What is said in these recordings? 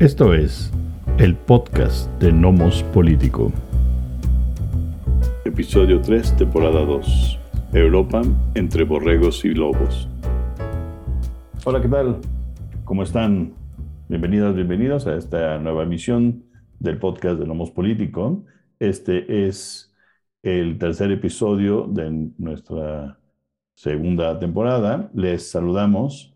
Esto es el podcast de Nomos Político. Episodio 3, temporada 2. Europa entre borregos y lobos. Hola, ¿qué tal? ¿Cómo están? Bienvenidas, bienvenidos a esta nueva emisión del podcast de Nomos Político. Este es el tercer episodio de nuestra segunda temporada. Les saludamos.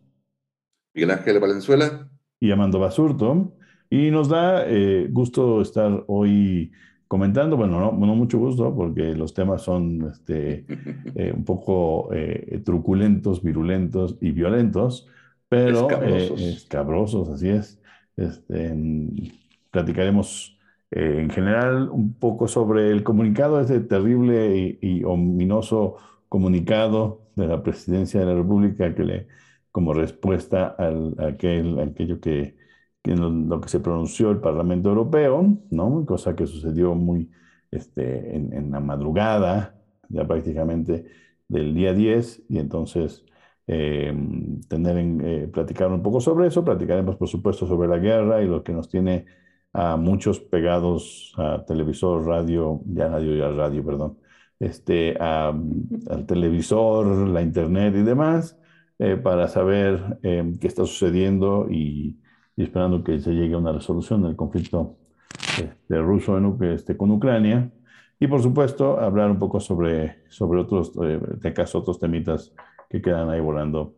Miguel Ángel Valenzuela. Y Amando Basurto. Y nos da eh, gusto estar hoy comentando, bueno, no, mucho gusto, porque los temas son este, eh, un poco eh, truculentos, virulentos y violentos, pero escabrosos, escabrosos así es. Este, platicaremos en general un poco sobre el comunicado, ese terrible y, y ominoso comunicado de la presidencia de la República que le, como respuesta a aquel, aquello que lo que se pronunció el Parlamento Europeo, ¿no? cosa que sucedió muy este, en, la madrugada, ya prácticamente del día 10, y entonces eh, tener en, eh, platicar un poco sobre eso, platicaremos por supuesto sobre la guerra y lo que nos tiene a muchos pegados a televisor, radio, ya radio, ya radio, perdón, este, al televisor, la internet y demás, eh, para saber qué está sucediendo y y esperando que se llegue a una resolución del conflicto este, ruso en, este, con Ucrania. Y por supuesto, hablar un poco sobre, sobre otros, eh, de caso, otros temitas que quedan ahí volando.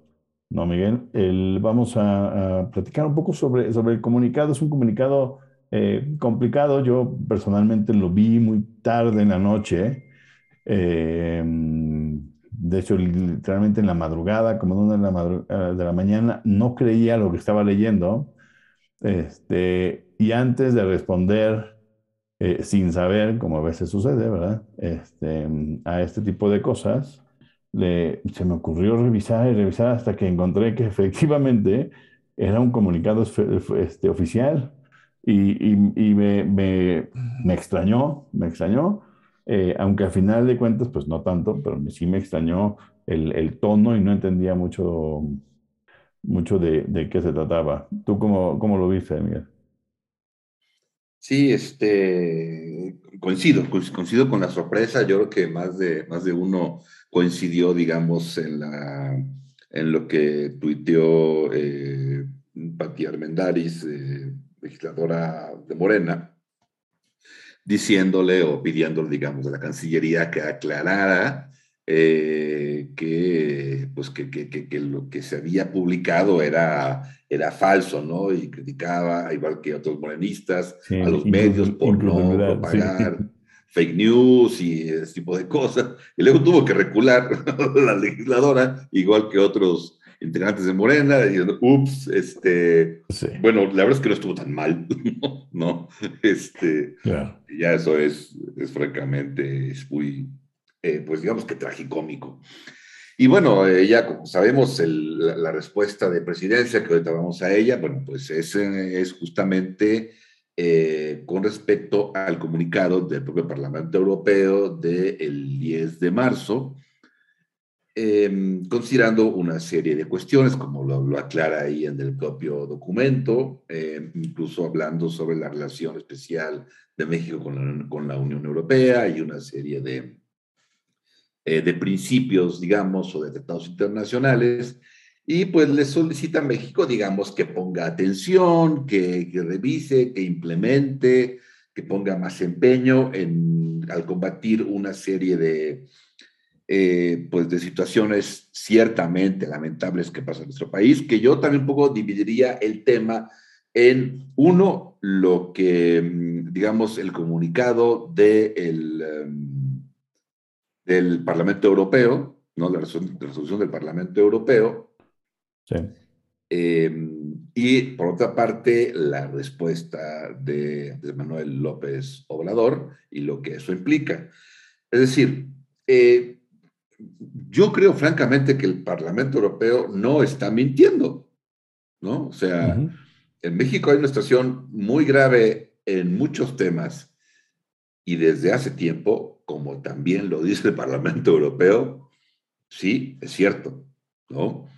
¿No, Miguel? El, vamos a, platicar un poco sobre, sobre el comunicado. Es un comunicado eh, complicado. Yo personalmente lo vi muy tarde en la noche. Eh, de hecho, literalmente en la madrugada, como una de la, de la mañana, no creía lo que estaba leyendo. Este, y antes de responder eh, sin saber, como a veces sucede, ¿verdad? Este, a este tipo de cosas, le, se me ocurrió revisar y revisar hasta que encontré que efectivamente era un comunicado este, oficial y, y, me, me, me, extrañó, me extrañó, eh, aunque al final de cuentas, pues no tanto, pero sí me extrañó el, tono y no entendía mucho mucho de, de qué se trataba. ¿Tú cómo, cómo lo viste, Miguel? Sí, este, coincido, coincido con la sorpresa. Yo creo que más de, más de uno coincidió, digamos, en, la, en lo que tuiteó eh, Pati Armendaris, eh, legisladora de Morena, diciéndole o pidiéndole, digamos, a la Cancillería que aclarara eh, que, pues que, que, que, lo que se había publicado era, era falso, ¿no? Y criticaba, igual que otros morenistas, a los medios por no propagar fake news y ese tipo de cosas. Y luego tuvo que recular la legisladora, igual que otros integrantes de Morena, diciendo, ups, este, bueno, la verdad es que no estuvo tan mal, ¿no? Este, ya eso es, es francamente, es muy, eh, pues digamos que tragicómico. Y bueno, ya como sabemos, la, respuesta de presidencia, que ahorita vamos a ella, bueno, pues es, es justamente eh, con respecto al comunicado del propio Parlamento Europeo del 10 de marzo, em, considerando una serie de cuestiones, como lo, aclara ahí en el propio documento, em, incluso hablando sobre la relación especial de México con la Unión Europea y una serie de, eh, de principios, digamos, o de tratados internacionales, y pues le solicita a México, digamos, que ponga atención, que, revise, que implemente, que ponga más empeño en, al combatir una serie de, eh, pues de situaciones ciertamente lamentables que pasan en nuestro país, que yo también un poco dividiría el tema en uno, lo que, mm, digamos, el comunicado del... De em, del Parlamento Europeo, ¿no? la, resolución, del Parlamento Europeo. Sí. Em, y por otra parte, la respuesta de, Manuel López Obrador y lo que eso implica. Es decir, eh, yo creo francamente que el Parlamento Europeo no está mintiendo, ¿no? O sea, en México hay una situación muy grave en muchos temas y desde hace tiempo como también lo dice el Parlamento Europeo, sí, es cierto, ¿no?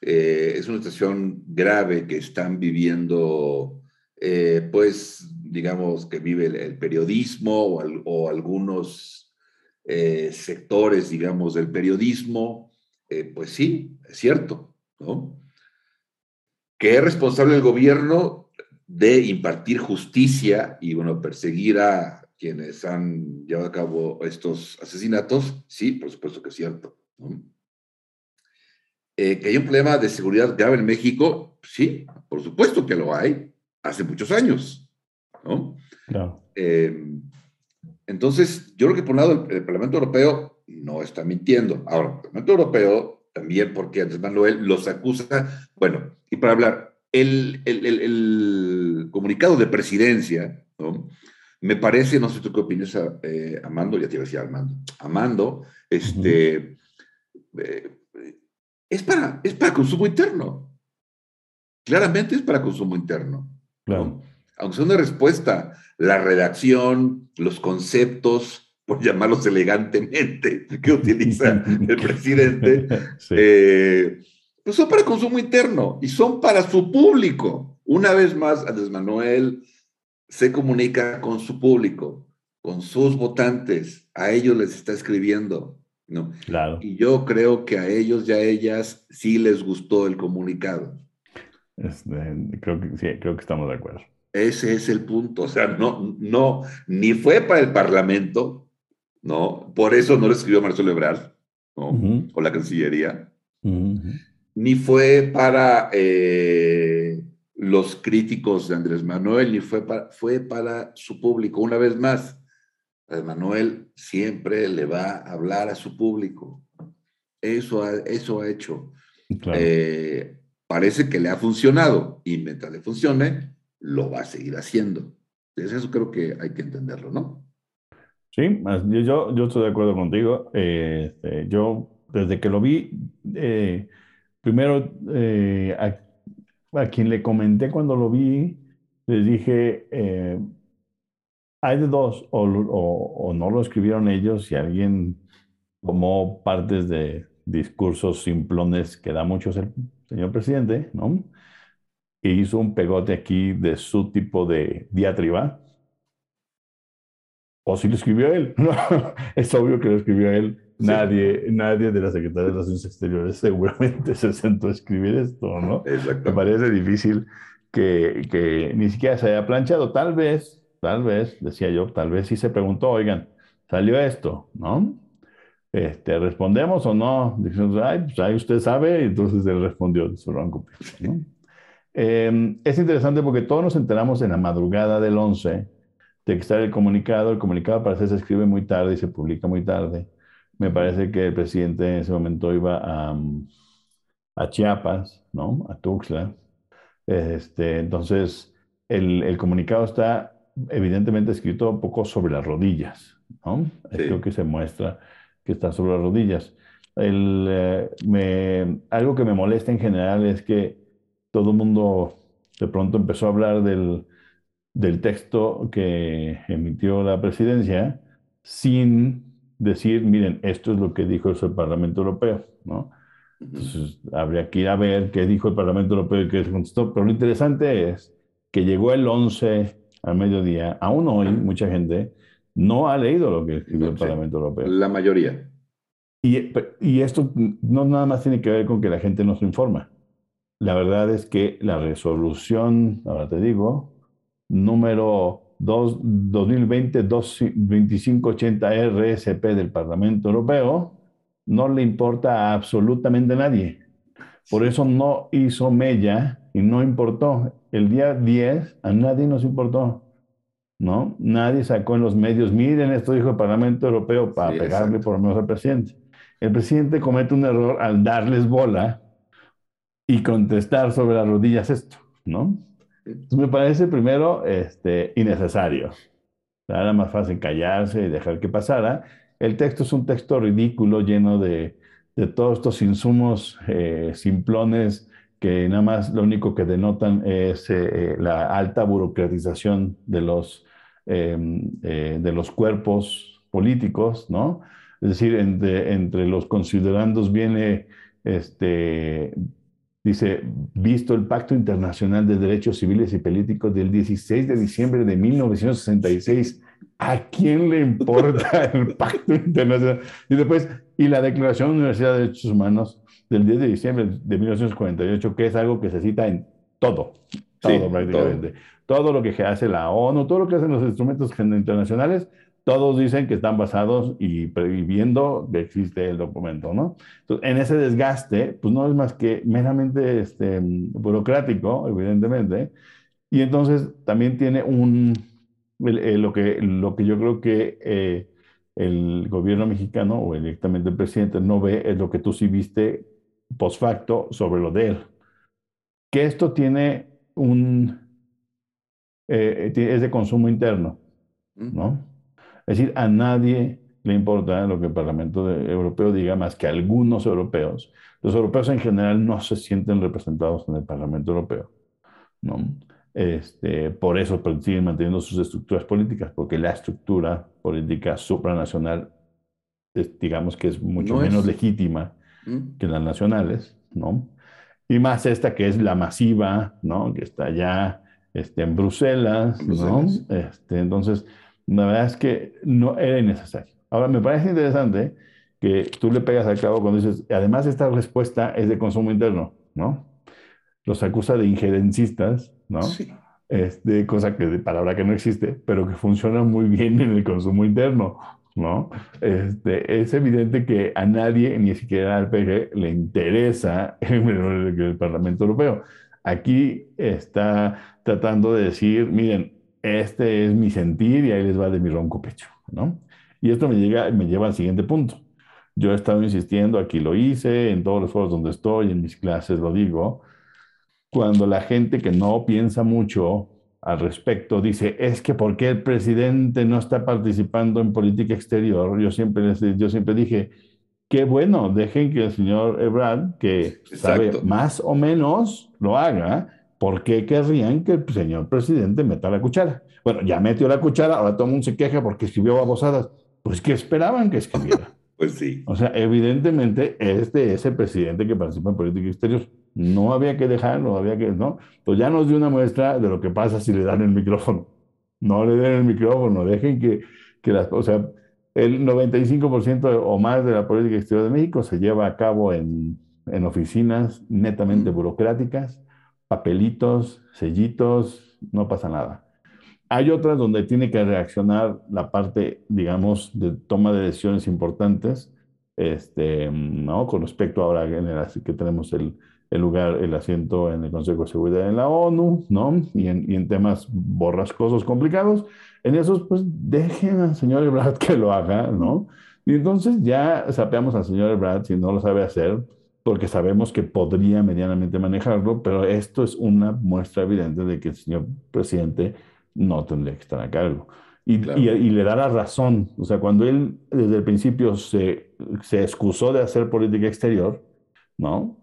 Eh, es una situación grave que están viviendo eh, pues digamos que vive el, periodismo o, algunos eh, sectores, digamos, del periodismo, eh, pues sí, es cierto, ¿no? Que es responsable el gobierno de impartir justicia y, bueno, perseguir a quienes han llevado a cabo estos asesinatos, sí, por supuesto que es cierto. que hay un problema de seguridad grave en México, sí, por supuesto que lo hay, hace muchos años, ¿no? Eh, entonces, yo creo que por un lado el, Parlamento Europeo no está mintiendo. Ahora, el Parlamento Europeo también, porque Andrés Manuel los acusa, bueno, y para hablar, el, el, el, comunicado de presidencia. Me parece, no sé tú qué opinas, eh, Amando, ya te iba a decir Armando, Amando, este, eh, es, para, es para consumo interno. Claramente es para consumo interno. Claro. Aunque sea una respuesta, la redacción, los conceptos, por llamarlos elegantemente, que utiliza el presidente, eh, pues son para consumo interno y son para su público. Una vez más, Andrés Manuel se comunica con su público, con sus votantes, a ellos les está escribiendo, ¿no? Claro. Y yo creo que a ellos y a ellas sí les gustó el comunicado. Este, creo que sí, creo que estamos de acuerdo. Ese es el punto. O sea, no, no, ni fue para el Parlamento, ¿no? Por eso no lo escribió Marcelo Ebrard, ¿no? O la Cancillería. Ni fue para eh, los críticos de Andrés Manuel, ni fue para, fue para su público. Una vez más, Andrés Manuel siempre le va a hablar a su público. Eso ha, eso ha hecho. Claro. Eh, parece que le ha funcionado y mientras le funcione, lo va a seguir haciendo. Entonces eso creo que hay que entenderlo, ¿no? Sí, yo, yo estoy de acuerdo contigo. Este, yo, desde que lo vi, eh, primero eh, a, quien le comenté cuando lo vi, les dije, eh, hay de dos, o, o, no lo escribieron ellos y alguien tomó partes de discursos simplones que da muchos el señor presidente, ¿no? E hizo un pegote aquí de su tipo de diatriba. O si lo escribió él. No, es obvio que lo escribió él. Nadie, nadie de la Secretaría de Relaciones Exteriores seguramente se sentó a escribir esto, ¿no? Me parece difícil que, que ni siquiera se haya planchado. Tal vez, tal vez, decía yo, tal vez sí se preguntó, oigan, salió esto, ¿no? Este, ¿Respondemos o no? Dicen, ay, pues ahí usted sabe, y entonces él respondió, ¿no? Eh, es interesante porque todos nos enteramos en la madrugada del 11 de que está el comunicado. El comunicado parece se escribe muy tarde y se publica muy tarde. Me parece que el presidente en ese momento iba a, a Chiapas, ¿no? A Tuxtla. Este, entonces, el, el, comunicado está evidentemente escrito un poco sobre las rodillas, ¿no? Creo que se muestra que está sobre las rodillas. El, eh, me, algo que me molesta en general es que todo el mundo de pronto empezó a hablar del, del texto que emitió la presidencia sin decir, miren, esto es lo que dijo el Parlamento Europeo, ¿no? Entonces, habría que ir a ver qué dijo el Parlamento Europeo y qué se contestó. Pero lo interesante es que llegó el 11 al mediodía, aún hoy mucha gente no ha leído lo que escribió el Parlamento Europeo. La mayoría. Y, y, esto no nada más tiene que ver con que la gente no se informa. La verdad es que la resolución, ahora te digo, número 2020-2580 RSP del Parlamento Europeo, no le importa a absolutamente nadie. Por eso no hizo mella y no importó. El día 10 a nadie nos importó. ¿no? Nadie sacó en los medios, miren, esto dijo el Parlamento Europeo para pegarle por lo menos al presidente. El presidente comete un error al darles bola y contestar sobre las rodillas esto, ¿no? Me parece primero este, innecesario. Era más fácil callarse y dejar que pasara. El texto es un texto ridículo, lleno de, de todos estos insumos eh, simplones que nada más lo único que denotan es eh, la alta burocratización de los Em, eh, de los cuerpos políticos, ¿no? Es decir, entre, entre los considerandos viene este, Dice, visto el Pacto Internacional de Derechos Civiles y Políticos del 16 de diciembre de 1966, ¿a quién le importa el Pacto Internacional? Y después, y la Declaración Universal de Derechos Humanos del 10 de diciembre de 1948, que es algo que se cita en todo, todo prácticamente. Todo. lo que hace la ONU, todo lo que hacen los instrumentos internacionales, todos dicen que están basados y previendo que existe el documento, ¿no? Entonces, en ese desgaste, pues no es más que meramente este, burocrático, evidentemente, y entonces también tiene un, lo, que, lo que yo creo que eh, el gobierno mexicano o directamente el presidente no ve es lo que tú sí viste post facto sobre lo de él. Que esto tiene un, eh, es de consumo interno, ¿no? Es decir, a nadie le importa lo que el Parlamento Europeo diga más que a algunos europeos. Los europeos en general no se sienten representados en el Parlamento Europeo, ¿no? Este, por eso pues, siguen manteniendo sus estructuras políticas, porque la estructura política supranacional, digamos que es mucho menos legítima que las nacionales, ¿no? Y más esta que es la masiva, ¿no? Que está ya este, en Bruselas, ¿no? Este, entonces, la verdad es que no era innecesario. Ahora, me parece interesante que tú le pegas al cabo cuando dices, además esta respuesta es de consumo interno, ¿no? Los acusa de injerencistas, ¿no? Sí. Este, cosa que de palabra que no existe, pero que funciona muy bien en el consumo interno, ¿no? Este, es evidente que a nadie, ni siquiera al PG, le interesa el, el Parlamento Europeo. Aquí está tratando de decir, miren, este es mi sentir y ahí les va de mi ronco pecho, ¿no? Y esto me, llega, me lleva al siguiente punto. Yo he estado insistiendo, aquí lo hice, en todos los foros donde estoy, en mis clases lo digo, cuando la gente que no piensa mucho al respecto dice, es que ¿por qué el presidente no está participando en política exterior? Yo siempre, yo siempre dije, qué bueno, dejen que el señor Ebrard, que sabe más o menos, lo haga, ¿por qué querrían que el señor presidente meta la cuchara? Bueno, ya metió la cuchara, ahora todo el mundo se queja porque escribió babosadas. Pues, ¿qué esperaban que escribiera? pues sí. O sea, evidentemente, este es el presidente que participa en política exterior. No había que dejarlo, había que, ¿no? Pues ya nos dio una muestra de lo que pasa si le dan el micrófono. No le den el micrófono, dejen que, que las, o sea, el 95% o más de la política exterior de México se lleva a cabo en, en oficinas netamente burocráticas papelitos, sellitos, no pasa nada. Hay otras donde tiene que reaccionar la parte, digamos, de toma de decisiones importantes, este, ¿no? Con respecto ahora que tenemos el, el, lugar, el asiento en el Consejo de Seguridad en la ONU, ¿no? Y en, y en temas borrascosos, complicados, en esos, pues dejen al señor Ebrard que lo haga, ¿no? Y entonces ya sapeamos al señor Ebrard, si no lo sabe hacer, porque sabemos que podría medianamente manejarlo, pero esto es una muestra evidente de que el señor presidente no tendría que estar a cargo. Y, y, le da la razón, o sea, cuando él desde el principio se, se excusó de hacer política exterior, ¿no?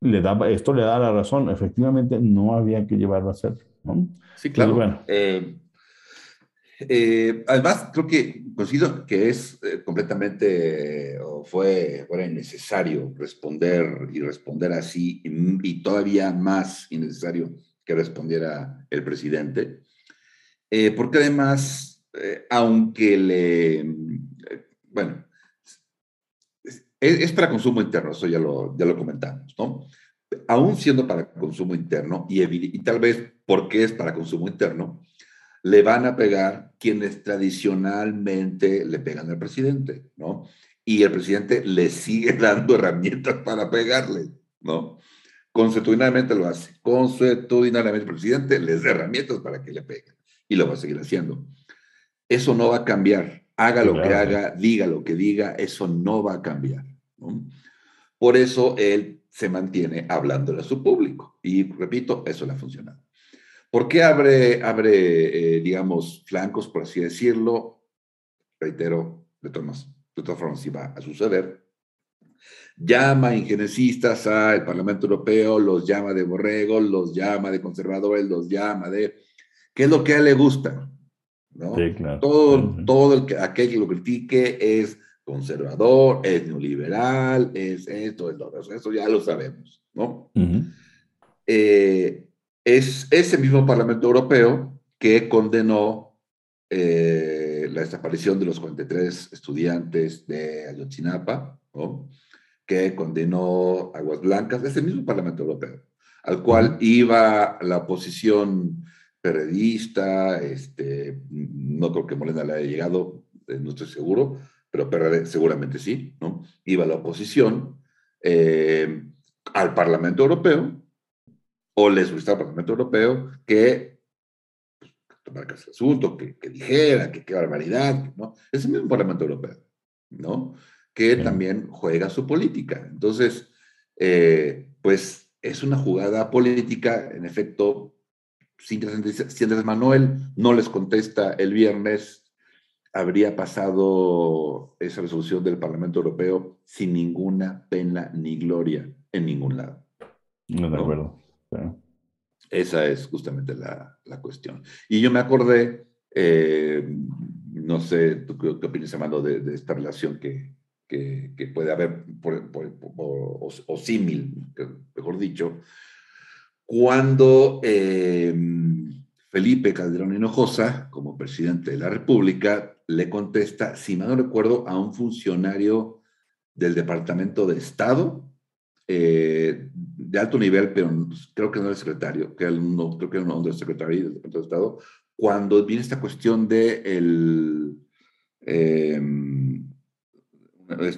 Le da, esto le da la razón, efectivamente no había que llevarlo a hacer, ¿no? Sí, claro. bueno. Eh, eh, además, creo que considero que es eh, completamente o fue fuera innecesario responder y responder así y, todavía más innecesario que respondiera el presidente, eh, porque además, aunque le, bueno, es, para consumo interno, eso ya lo, ya lo comentamos, ¿no? Aún siendo para consumo interno y, y tal vez porque es para consumo interno, le van a pegar quienes tradicionalmente le pegan al presidente, ¿no? Y el presidente le sigue dando herramientas para pegarle, ¿no? Consuetudinalmente lo hace. Consuetudinalmente el presidente les da herramientas para que le peguen. Y lo va a seguir haciendo. Eso no va a cambiar. Haga lo que haga, diga lo que diga, eso no va a cambiar. ¿no? Por eso él se mantiene hablándole a su público. Y repito, eso le ha funcionado. ¿Por qué abre, abre eh, digamos, flancos, por así decirlo? Reitero, de todas, de todas formas, si va a suceder. Llama ingeniecistas al Parlamento Europeo, los llama de borregos, los llama de conservadores, los llama de... ¿Qué es lo que a él le gusta? ¿no? Sí, claro. Todo, todo el que, aquel que lo critique es conservador, es neoliberal, es esto, es lo eso ya lo sabemos, ¿no? eh, es ese mismo Parlamento Europeo que condenó eh, la desaparición de los 43 estudiantes de Ayotzinapa, que condenó Aguas Blancas, ese mismo Parlamento Europeo, al cual iba la oposición periodista, este, no creo que Molina le haya llegado, eh, no estoy seguro, pero PRD seguramente sí, ¿no? Iba la oposición eh, al Parlamento Europeo, o le solicitaba al Parlamento Europeo que pues, tomara ese asunto, que, dijera, que qué barbaridad, ¿no? Es el mismo Parlamento Europeo, ¿no? Que también juega su política. Entonces, eh, pues es una jugada política, en efecto, si Andrés Manuel no les contesta el viernes, habría pasado esa resolución del Parlamento Europeo sin ninguna pena ni gloria en ningún lado. No, de acuerdo. Esa es justamente la, la, cuestión. Y yo me acordé, eh, no sé, ¿tú qué, opinas, Amando, de, de, esta relación que, que, que puede haber, por, o, o, símil, mejor dicho, cuando eh, Felipe Calderón Hinojosa, como presidente de la República, le contesta, si mal no recuerdo, a un funcionario del Departamento de Estado, eh, de alto nivel, pero creo que no era el secretario, que no, creo que era del secretario del Departamento de Estado, cuando viene esta cuestión de el eh,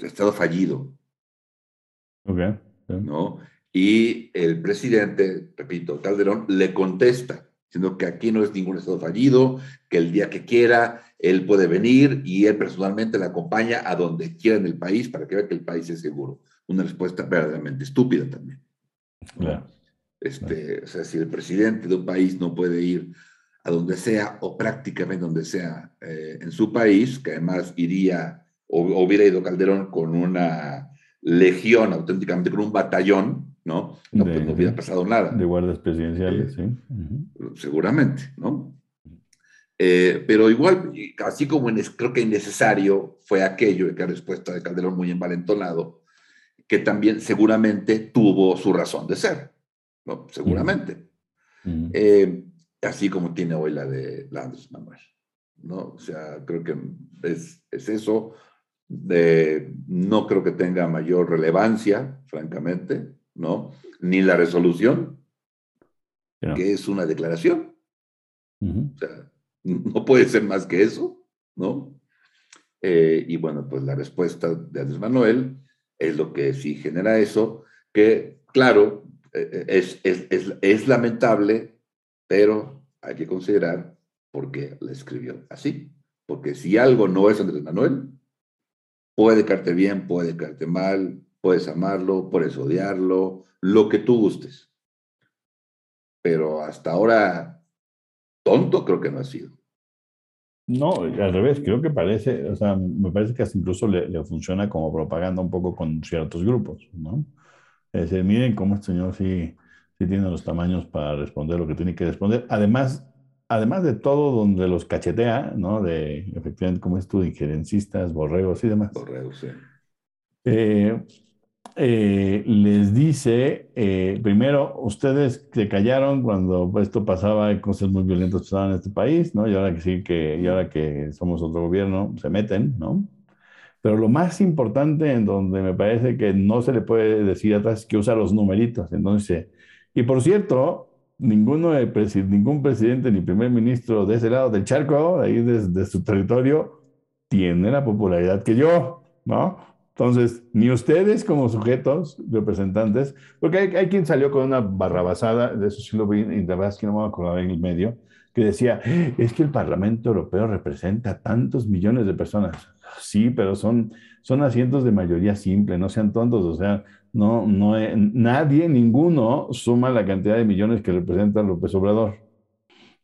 Estado fallido. ¿no? Y el presidente, repito, Calderón, le contesta, diciendo que aquí no es ningún estado fallido, que el día que quiera él puede venir y él personalmente le acompaña a donde quiera en el país para que vea que el país es seguro. Una respuesta verdaderamente estúpida también. Claro. Este, O sea, si el presidente de un país no puede ir a donde sea o prácticamente donde sea eh, en su país, que además iría o hubiera ido Calderón con una legión, auténticamente con un batallón, ¿no? No, pues no hubiera pasado nada. De guardias presidenciales, sí. Seguramente, ¿no? Eh, pero igual, así como creo que innecesario fue aquello, que la respuesta de Calderón muy envalentonado, que también seguramente tuvo su razón de ser, ¿no? Seguramente. Eh, así como tiene hoy la de la Manuel, ¿no? O sea, creo que es, es eso. De, no creo que tenga mayor relevancia, francamente, ¿no? Ni la resolución, que es una declaración. O sea, no puede ser más que eso, ¿no? Eh, y bueno, pues la respuesta de Andrés Manuel es lo que sí genera eso, que claro, eh, es, es, es, es lamentable, pero hay que considerar por qué la escribió así. Porque si algo no es Andrés Manuel, puede caerte bien, puede caerte mal, Puedes amarlo, puedes odiarlo, lo que tú gustes. Pero hasta ahora, tonto creo que no ha sido. No, al revés, creo que parece, o sea, me parece que hasta incluso le, funciona como propaganda un poco con ciertos grupos, ¿no? Es decir, miren cómo este señor sí, sí tiene los tamaños para responder lo que tiene que responder. Además, además de todo donde los cachetea, ¿no? De, efectivamente, como es tú, injerencistas, borregos y demás. Borregos, sí. Eh, eh, les dice, eh, primero, ustedes se callaron cuando esto pasaba, cosas muy violentas pasaban en este país, ¿no? Y ahora que sí, que, y ahora que somos otro gobierno, se meten, ¿no? Pero lo más importante en donde me parece que no se le puede decir atrás es que usa los numeritos. Entonces, y por cierto, ninguno de ningún presidente ni primer ministro de ese lado del charco, ahí de su territorio, tiene la popularidad que yo, ¿no? Entonces, ni ustedes como sujetos, representantes, porque hay, quien salió con una barrabasada, de eso sí lo vi, es que no me acordaba en el medio, que decía, es que el Parlamento Europeo representa tantos millones de personas. Sí, pero son, son asientos de mayoría simple, no sean tontos, o sea, no, no, nadie, ninguno suma la cantidad de millones que representa López Obrador,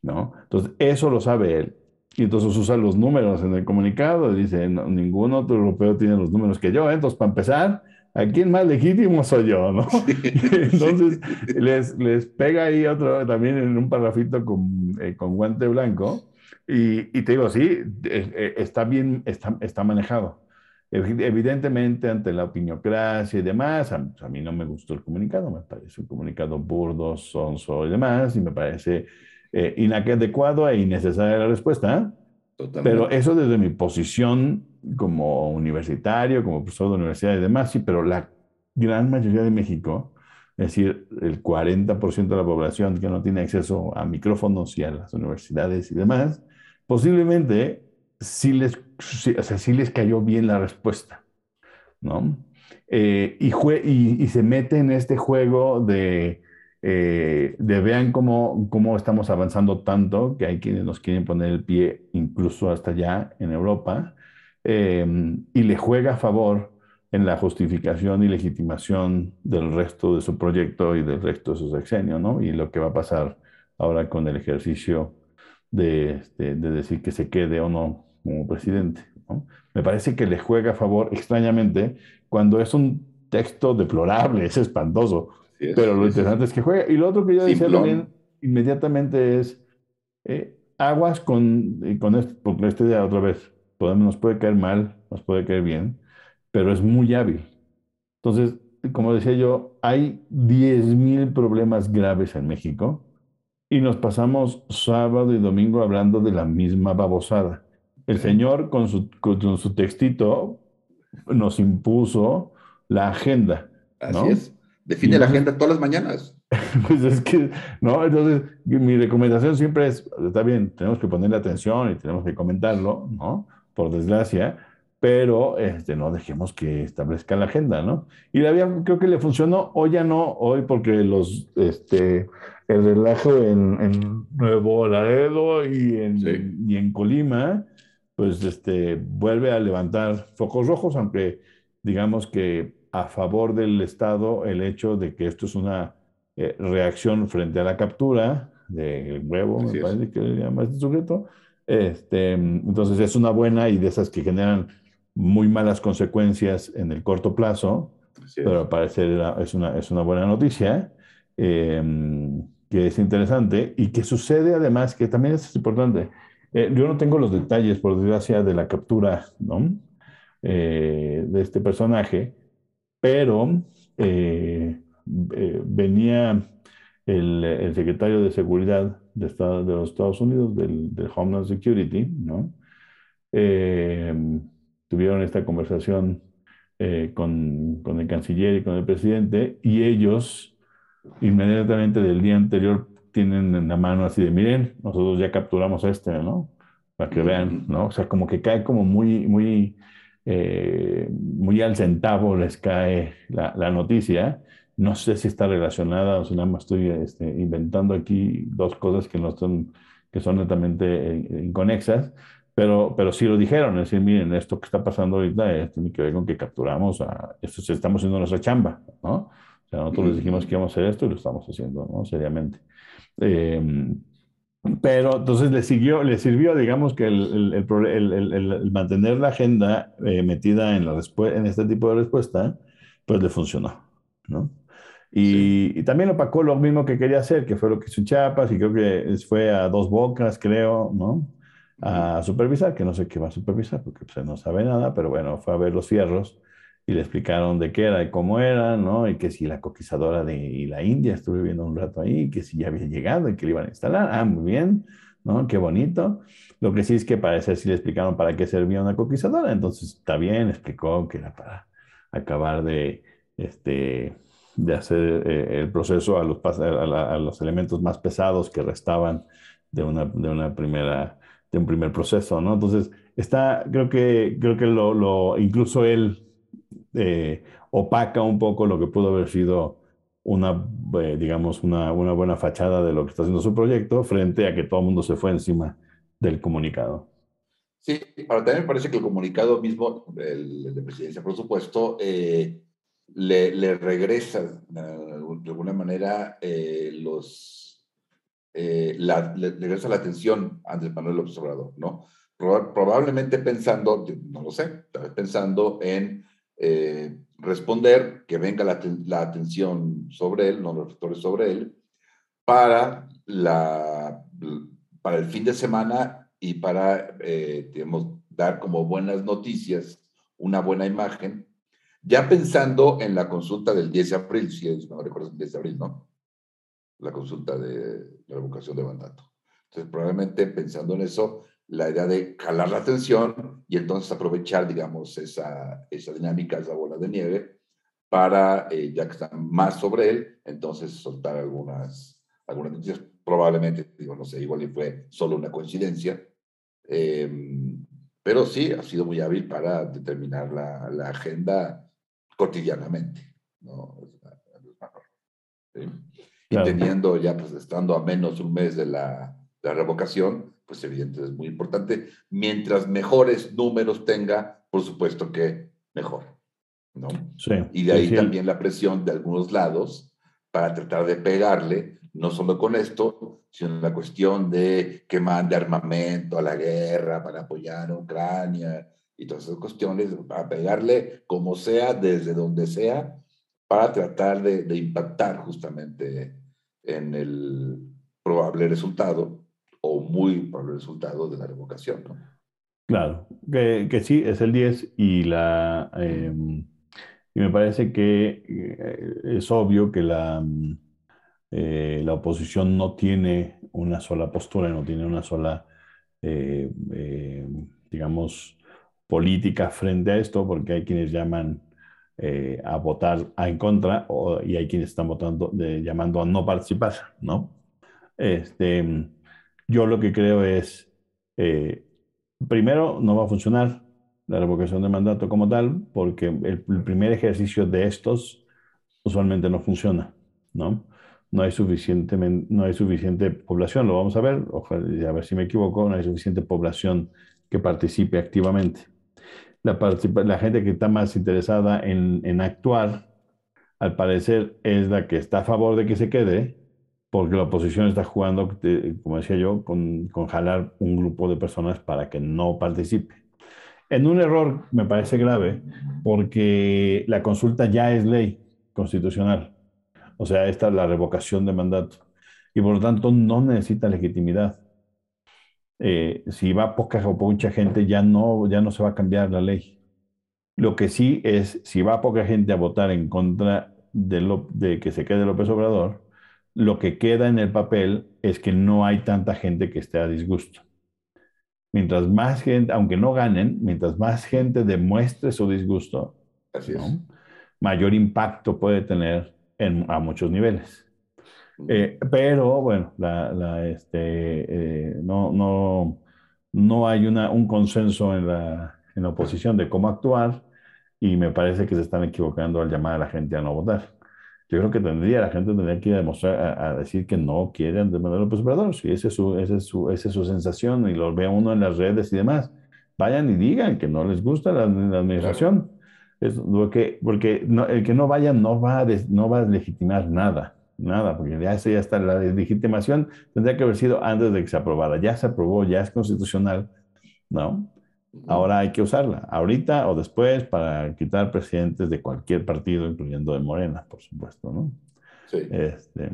¿no? Entonces, eso lo sabe él. Y entonces usa los números en el comunicado, dice, ningún otro europeo tiene los números que yo, entonces para empezar, aquí el más legítimo soy yo, ¿no? entonces les, les pega ahí otro, también en un parrafito con, eh, con guante blanco, y, y, te digo, sí, eh, está bien, está, está manejado. Evidentemente, ante la opiniocracia y demás, a, mí no me gustó el comunicado, me parece un comunicado burdo, sonso y demás, y me parece eh, inadecuado e innecesaria la respuesta. Pero eso desde mi posición como universitario, como profesor de universidad y demás, sí, pero la gran mayoría de México, es decir, el 40% de la población que no tiene acceso a micrófonos y a las universidades y demás, posiblemente sí les, o sea, sí les cayó bien la respuesta, ¿no? Eh, y, y, y, se mete en este juego de, eh, de vean cómo, cómo estamos avanzando tanto, que hay quienes nos quieren poner el pie incluso hasta allá en Europa, eh, y le juega a favor en la justificación y legitimación del resto de su proyecto y del resto de su sexenio, ¿no? Y lo que va a pasar ahora con el ejercicio de, este, de decir que se quede o no como presidente. Me parece que le juega a favor, extrañamente, cuando es un texto deplorable, es espantoso. Pero lo interesante es que juega. Y lo otro que yo decía también inmediatamente es eh, aguas con, con esto, porque este día otra vez podemos, nos puede caer mal, nos puede caer bien, pero es muy hábil. Entonces, como decía yo, hay 10.000 problemas graves en México y nos pasamos sábado y domingo hablando de la misma babosada. El Señor con su, con su textito nos impuso la agenda. Así es. Define la agenda todas las mañanas. Pues es que, ¿no? Entonces, mi recomendación siempre es, está bien, tenemos que ponerle atención y tenemos que comentarlo, ¿no? Por desgracia, pero este, no dejemos que establezca la agenda, ¿no? Y la vía creo que le funcionó, hoy ya no, hoy porque los, este, el relajo en, en Nuevo Laredo y en, y en Colima, pues este, vuelve a levantar focos rojos, aunque digamos que a favor del Estado el hecho de que esto es una eh, reacción frente a la captura del huevo, me parece que le llama este sujeto. Este, entonces es una buena y de esas que generan muy malas consecuencias en el corto plazo, pero al parecer es una, es una buena noticia, em, que es interesante y que sucede además, que también es importante, eh, yo no tengo los detalles, por desgracia, de la captura eh, de este personaje, pero eh, venía el, secretario de Seguridad de, de los Estados Unidos, del, Homeland Security, ¿no? tuvieron esta conversación con, con el canciller y con el presidente y ellos inmediatamente del día anterior tienen en la mano así de, miren, nosotros ya capturamos este, ¿no? Para que vean, ¿no? O sea, como que cae como muy, muy, eh, muy al centavo les cae la, la, noticia. No sé si está relacionada o si nada más estoy este, inventando aquí dos cosas que no son, que son netamente eh, inconexas, pero, pero sí lo dijeron, es decir, miren, esto que está pasando ahorita tiene que ver con que capturamos a, esto estamos haciendo nuestra chamba, ¿no? O sea, nosotros les dijimos que íbamos a hacer esto y lo estamos haciendo, ¿no? Seriamente. Eh, pero entonces le, siguió, le sirvió, digamos, que el, el, el mantener la agenda eh, metida en, la en este tipo de respuesta, pues le funcionó, ¿no? Y, y, también opacó lo mismo que quería hacer, que fue lo que hizo Chiapas, y creo que fue a dos bocas, creo, ¿no? A supervisar, que no sé qué va a supervisar, porque pues, no sabe nada, pero bueno, fue a ver los fierros y le explicaron de qué era y cómo era, ¿no? Y que si la coquizadora de la India estuve viendo un rato ahí, que si ya había llegado y que le iban a instalar. Ah, muy bien, ¿no? Qué bonito. Lo que sí es que parece si le explicaron para qué servía una coquizadora, entonces está bien, explicó que era para acabar de, este, de hacer eh, el proceso a los, a, los elementos más pesados que restaban de una, de una primera, de un primer proceso, ¿no? Entonces, está, creo que, creo que lo, lo incluso él eh, opaca un poco lo que pudo haber sido una, eh, digamos, una, una, buena fachada de lo que está haciendo su proyecto frente a que todo el mundo se fue encima del comunicado. Sí, para también me parece que el comunicado mismo, el, de presidencia, por supuesto, eh, le, le, regresa de alguna manera los, la, le, regresa la atención a Andrés Manuel López Obrador, ¿no? Probablemente pensando, no lo sé, pensando en eh, responder, que venga la, atención sobre él, los reflectores sobre él, para, la, para el fin de semana y para, eh, dar como buenas noticias una buena imagen, ya pensando en la consulta del 10 de abril, si no recuerdo el 10 de abril, ¿no? La consulta de la revocación de mandato. Entonces, probablemente pensando en eso, la idea de jalar la atención y entonces aprovechar, digamos, esa, esa dinámica, esa bola de nieve, para, eh, ya que están más sobre él, entonces soltar algunas, algunas noticias. Probablemente, digo, no sé, igual fue solo una coincidencia, em, pero sí ha sido muy hábil para determinar la, la agenda cotidianamente, ¿no? Y teniendo ya, pues estando a menos un mes de la, la revocación, pues evidentemente es muy importante. Mientras mejores números tenga, por supuesto que mejor, ¿no? Sí, y de ahí también la presión de algunos lados para tratar de pegarle, no solo con esto, sino la cuestión de que mande armamento a la guerra para apoyar a Ucrania, y todas esas cuestiones, para pegarle como sea, desde donde sea, para tratar de, impactar justamente en el probable resultado muy probable resultado de la revocación. Claro, que, que, sí, es el 10 y, la, em, y me parece que eh, es obvio que la, eh, la oposición no tiene una sola postura, no tiene una sola, eh, digamos, política frente a esto, porque hay quienes llaman eh, a votar en contra y hay quienes están votando, llamando a no participar, ¿no? Este, yo lo que creo es, eh, primero, no va a funcionar la revocación de mandato como tal, porque el, primer ejercicio de estos usualmente no funciona, ¿no? No hay, suficientemente, no hay suficiente población, lo vamos a ver, ojalá, a ver si me equivoco, no hay suficiente población que participe activamente la, gente que está más interesada en, actuar, al parecer es la que está a favor de que se quede, porque la oposición está jugando, como decía yo, con, con jalar un grupo de personas para que no participe. En un error me parece grave, porque la consulta ya es ley constitucional. O sea, esta es la revocación de mandato. Y por lo tanto no necesita legitimidad. Eh, si va poca o mucha gente, ya no, ya no se va a cambiar la ley. Lo que sí es, si va poca gente a votar en contra de, de que se quede López Obrador, lo que queda en el papel es que no hay tanta gente que esté a disgusto. Mientras más gente, aunque no ganen, mientras más gente demuestre su disgusto, mayor impacto puede tener en, a muchos niveles. Eh, pero bueno, la, este, eh, no, no, no hay una, un consenso en la, en la oposición de cómo actuar y me parece que se están equivocando al llamar a la gente a no votar. Yo creo que tendría, la gente tendría que demostrar, a, decir que no quieren de manera López Obrador, si esa es, su, esa, es su, esa es su sensación y lo ve uno en las redes y demás, vayan y digan que no les gusta la, administración. Es, porque porque el que no vaya no va, a no va a legitimar nada nada, porque ya, ya está, la legitimación tendría que haber sido antes de que se aprobara. Ya se aprobó, ya es constitucional, ¿no? Ahora hay que usarla, ahorita o después, para quitar presidentes de cualquier partido, incluyendo de Morena, por supuesto, ¿no? Sí. Este,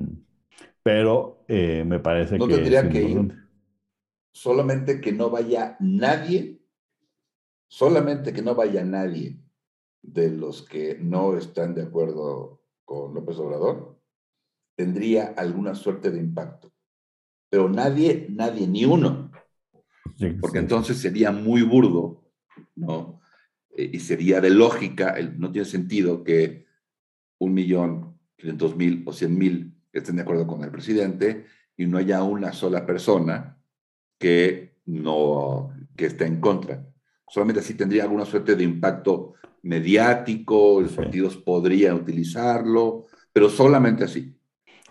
pero eh, me parece no que. tendría que ir. Solamente que no vaya nadie, solamente que no vaya nadie de los que no están de acuerdo con López Obrador, tendría alguna suerte de impacto. Pero nadie, nadie, ni uno. Porque entonces sería muy burdo, ¿no? Eh, y sería de lógica, no tiene sentido que un millón, quinientos mil o cien mil estén de acuerdo con el presidente y no haya una sola persona que no, que esté en contra. Solamente así tendría alguna suerte de impacto mediático, los partidos podrían utilizarlo, pero solamente así.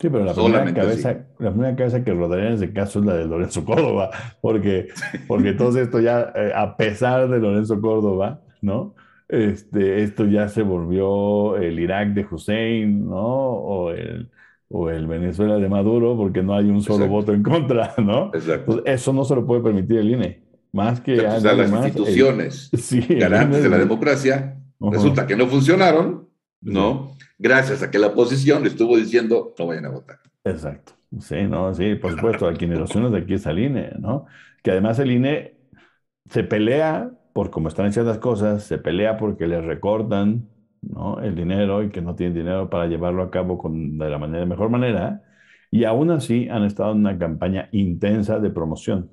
Sí, pero la primera, cabeza, la primera cabeza que rodaría en ese caso es la de Lorenzo Córdoba, porque, porque todo esto ya, eh, a pesar de Lorenzo Córdoba, ¿no? Este, esto ya se volvió el Irak de Hussein, ¿no? O el, o el Venezuela de Maduro, porque no hay un solo voto en contra, ¿no? Exacto. eso no se lo puede permitir el INE. Más que o sea, las instituciones garantes de la democracia resulta que no funcionaron, ¿no? Gracias a que la oposición estuvo diciendo no vayan a votar. Exacto. Sí, no, sí, por supuesto, a quienes los de aquí es el INE, ¿no? Que además el INE se pelea por cómo están hechas las cosas, se pelea porque le recortan ¿no? el dinero y que no tienen dinero para llevarlo a cabo con, de la manera, mejor manera. Y aún así han estado en una campaña intensa de promoción,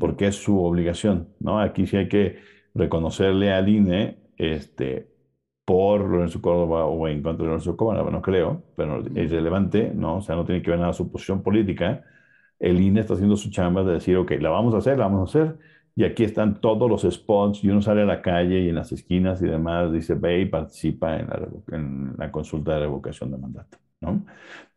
porque es su obligación. ¿no? Aquí sí hay que reconocerle al INE este, por Lorenzo Córdoba o en contra de Lorenzo Córdoba, no creo, pero es relevante, ¿no? O sea, no tiene que ver nada su posición política. El INE está haciendo su chamba de decir, ok, la vamos a hacer, la vamos a hacer, y aquí están todos los spots, y uno sale a la calle y en las esquinas y demás dice, ve y participa en la, en la consulta de revocación de mandato, ¿no?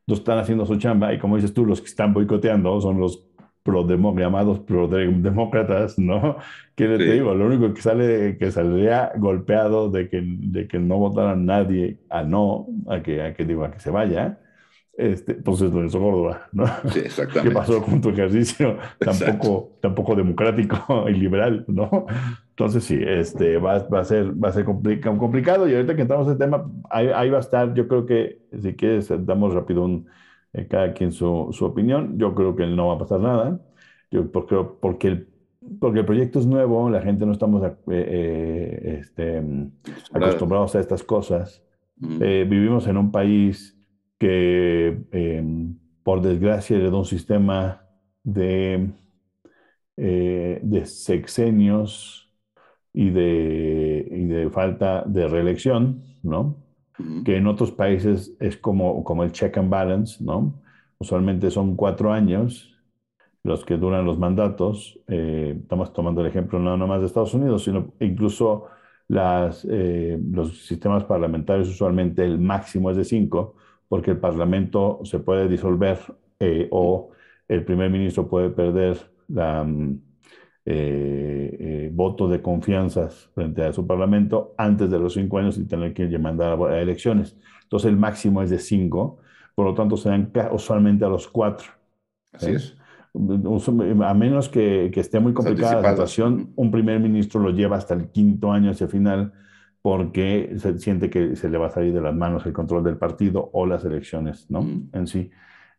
Entonces están haciendo su chamba, y como dices tú, los que están boicoteando son los pro llamados pro-demócratas, ¿no? Que te digo, lo único que sale, que saldría golpeado de que, de que no votara nadie a no, a que, a que, digo, a que se vaya, este, pues es Lorenzo Córdoba, ¿no? Sí, exactamente. ¿Qué pasó con tu ejercicio? Tampoco, tampoco democrático y liberal, ¿no? Entonces sí, este, va, va a ser, va a ser complicado y ahorita que entramos en el tema, ahí, ahí, va a estar, yo creo que si quieres, damos rápido un, eh, cada quien su, su, opinión. Yo creo que no va a pasar nada, yo porque, porque, el, porque el proyecto es nuevo, la gente no estamos eh, eh, este, acostumbrados a estas cosas. vivimos en un país que, por desgracia, heredó un sistema de, de sexenios y de, y de falta de reelección, ¿no? Que en otros países es como, como el check and balance, ¿no? Usualmente son cuatro años los que duran los mandatos. Eh, estamos tomando el ejemplo no nomás de Estados Unidos, sino incluso las, eh, los sistemas parlamentarios usualmente el máximo es de cinco, porque el parlamento se puede disolver eh, o el primer ministro puede perder la, mm, eh, eh, voto de confianza frente a su parlamento antes de los cinco años y tener que mandar a, elecciones. Entonces el máximo es de cinco, por lo tanto se dan usualmente a los cuatro. Así es. A menos que, que esté muy complicada la situación, un primer ministro lo lleva hasta el quinto año hacia final porque se siente que se le va a salir de las manos el control del partido o las elecciones, ¿no? En sí.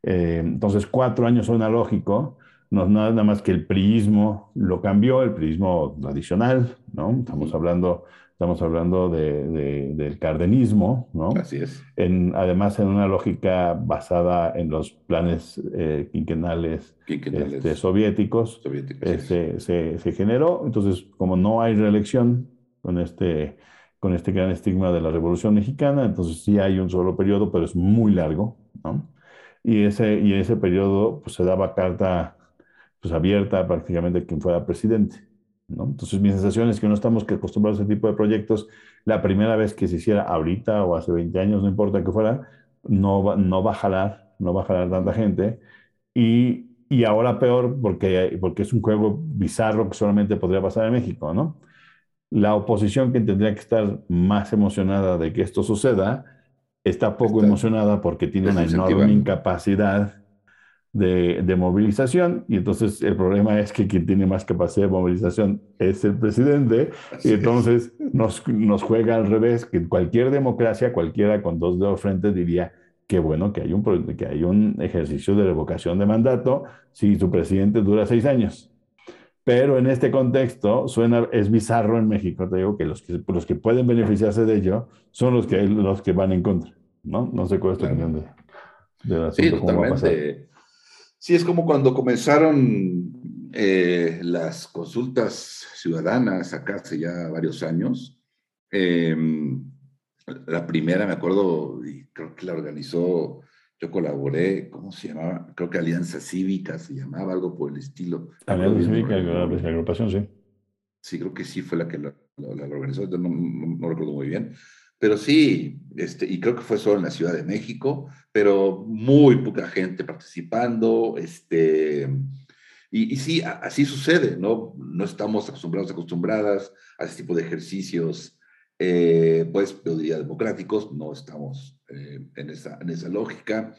Eh, entonces, cuatro años suena lógico, no nada más que el priismo lo cambió, el priismo tradicional, ¿no? Estamos hablando, estamos hablando de, del cardenismo, ¿no? Así es. En, además, en una lógica basada en los planes eh, quinquenales, este, soviéticos, este, se, se, generó. Entonces, como no hay reelección con este, con este gran estigma de la Revolución Mexicana, entonces sí hay un solo periodo, pero es muy largo, ¿no? Y ese, y ese periodo pues, se daba carta pues, abierta prácticamente a quien fuera presidente. ¿no? Entonces, mi sensación es que no estamos acostumbrados a ese tipo de proyectos. La primera vez que se hiciera ahorita o hace 20 años, no importa que fuera, no va, no va a jalar, no va a jalar tanta gente. Y, y ahora peor porque, porque es un juego bizarro que solamente podría pasar en México, ¿no? La oposición que tendría que estar más emocionada de que esto suceda, está poco emocionada porque tiene una enorme incapacidad de, movilización y entonces el problema es que quien tiene más capacidad de movilización es el presidente y entonces nos, nos, juega al revés, que cualquier democracia, cualquiera con dos dedos frente diría que bueno que hay, un, que hay un ejercicio de revocación de mandato si su presidente dura seis años. Pero en este contexto suena, es bizarro en México, te digo que los que, los que pueden beneficiarse de ello son los que, los que van en contra, ¿no? No sé cuál es tu opinión de, de Sí, totalmente. Sí, es como cuando comenzaron eh, las consultas ciudadanas acá hace ya varios años. Em, la primera, me acuerdo, y creo que la organizó, yo colaboré, ¿cómo se llamaba? Creo que Alianza Cívica se llamaba, algo por el estilo. Alianza Cívica, la, agrupación, sí. Sí, creo que sí fue la que la, organizó, no, no, recuerdo muy bien. Pero sí, este, y creo que fue solo en la Ciudad de México, pero muy poca gente participando, este, y, sí, así sucede, ¿no? No estamos acostumbrados, acostumbradas a ese tipo de ejercicios, eh, pues, yo diría, democráticos, no estamos eh, en, esa, en esa lógica.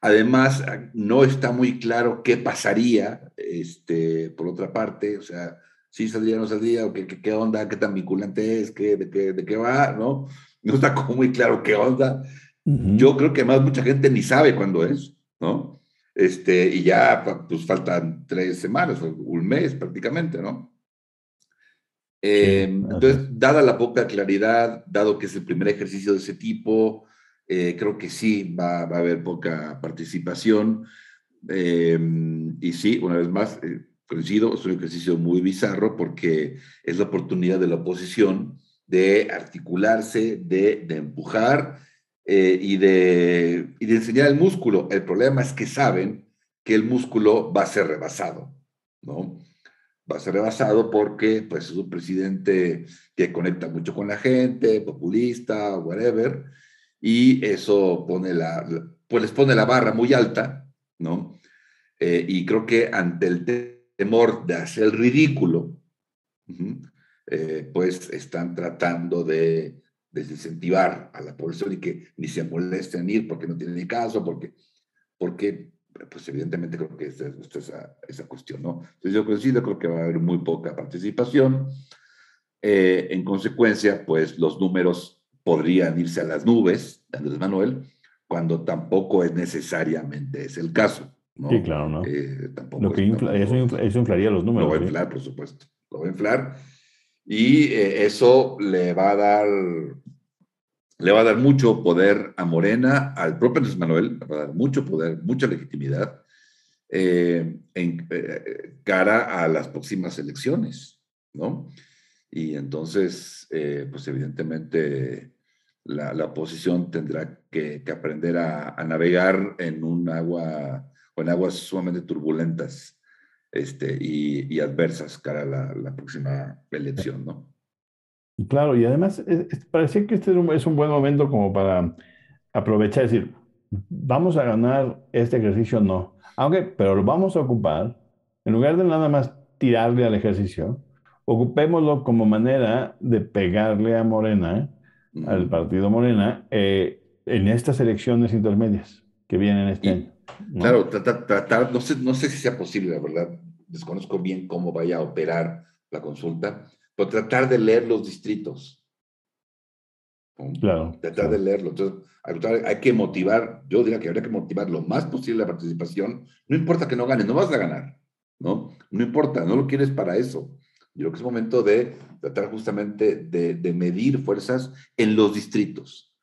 Además, no está muy claro qué pasaría, este, por otra parte, o sea, si saldría o no saldría, o qué, qué, onda, qué tan vinculante es, qué, de, qué, de qué va, ¿no? No está como muy claro qué onda. Yo creo que más mucha gente ni sabe cuándo es, ¿no? Este, y ya pues faltan tres semanas, un mes prácticamente, ¿no? Eh, entonces, dada la poca claridad, dado que es el primer ejercicio de ese tipo, eh, creo que sí va, va, a haber poca participación. Eh, y sí, una vez más, coincido, es un ejercicio muy bizarro porque es la oportunidad de la oposición de articularse, de, empujar y, de, y de enseñar el músculo. El problema es que saben que el músculo va a ser rebasado, ¿no? va a ser rebasado porque pues, es un presidente que conecta mucho con la gente, populista, whatever, y eso pone la, pues les pone la barra muy alta, ¿no? Eh, y creo que ante el temor de hacer el ridículo, eh, pues están tratando de desincentivar a la población y que ni se molesten en ir porque no tienen caso, porque, porque pues evidentemente creo que esta es esa, esa, cuestión, ¿no? Entonces yo coincido, creo que va a haber muy poca participación. Eh, en consecuencia, pues los números podrían irse a las nubes, Andrés Manuel, cuando tampoco es necesariamente es el caso. ¿No? Sí, claro, ¿no? Eh, tampoco Lo que eso, inflaría los números. Lo va a inflar, por supuesto. Lo va a inflar. Y eh, eso le va a dar le va a dar mucho poder a Morena, al propio Andrés Manuel, le va a dar mucho poder, mucha legitimidad eh, en cara a las próximas elecciones, ¿no? Y entonces, pues evidentemente la, la oposición tendrá que, que aprender a, a, navegar en un agua en aguas sumamente turbulentas este, y, y adversas cara a la, la próxima elección, ¿no? Claro, y además parece que este es un, buen momento como para aprovechar decir, vamos a ganar este ejercicio, no. Aunque, pero lo vamos a ocupar, en lugar de nada más tirarle al ejercicio, ocupémoslo como manera de pegarle a Morena, al partido Morena, eh, en estas elecciones intermedias que vienen este año. Claro, tratar, no, sé, no sé si sea posible, la verdad, desconozco bien cómo vaya a operar la consulta, pero tratar de leer los distritos. Claro. Tratar de leerlo. Entonces, hay que motivar, yo diría que habría que motivar lo más posible la participación. No importa que no ganes, no vas a ganar, ¿no? No importa, no lo quieres para eso. Yo creo que es momento de tratar justamente de, de medir fuerzas en los distritos.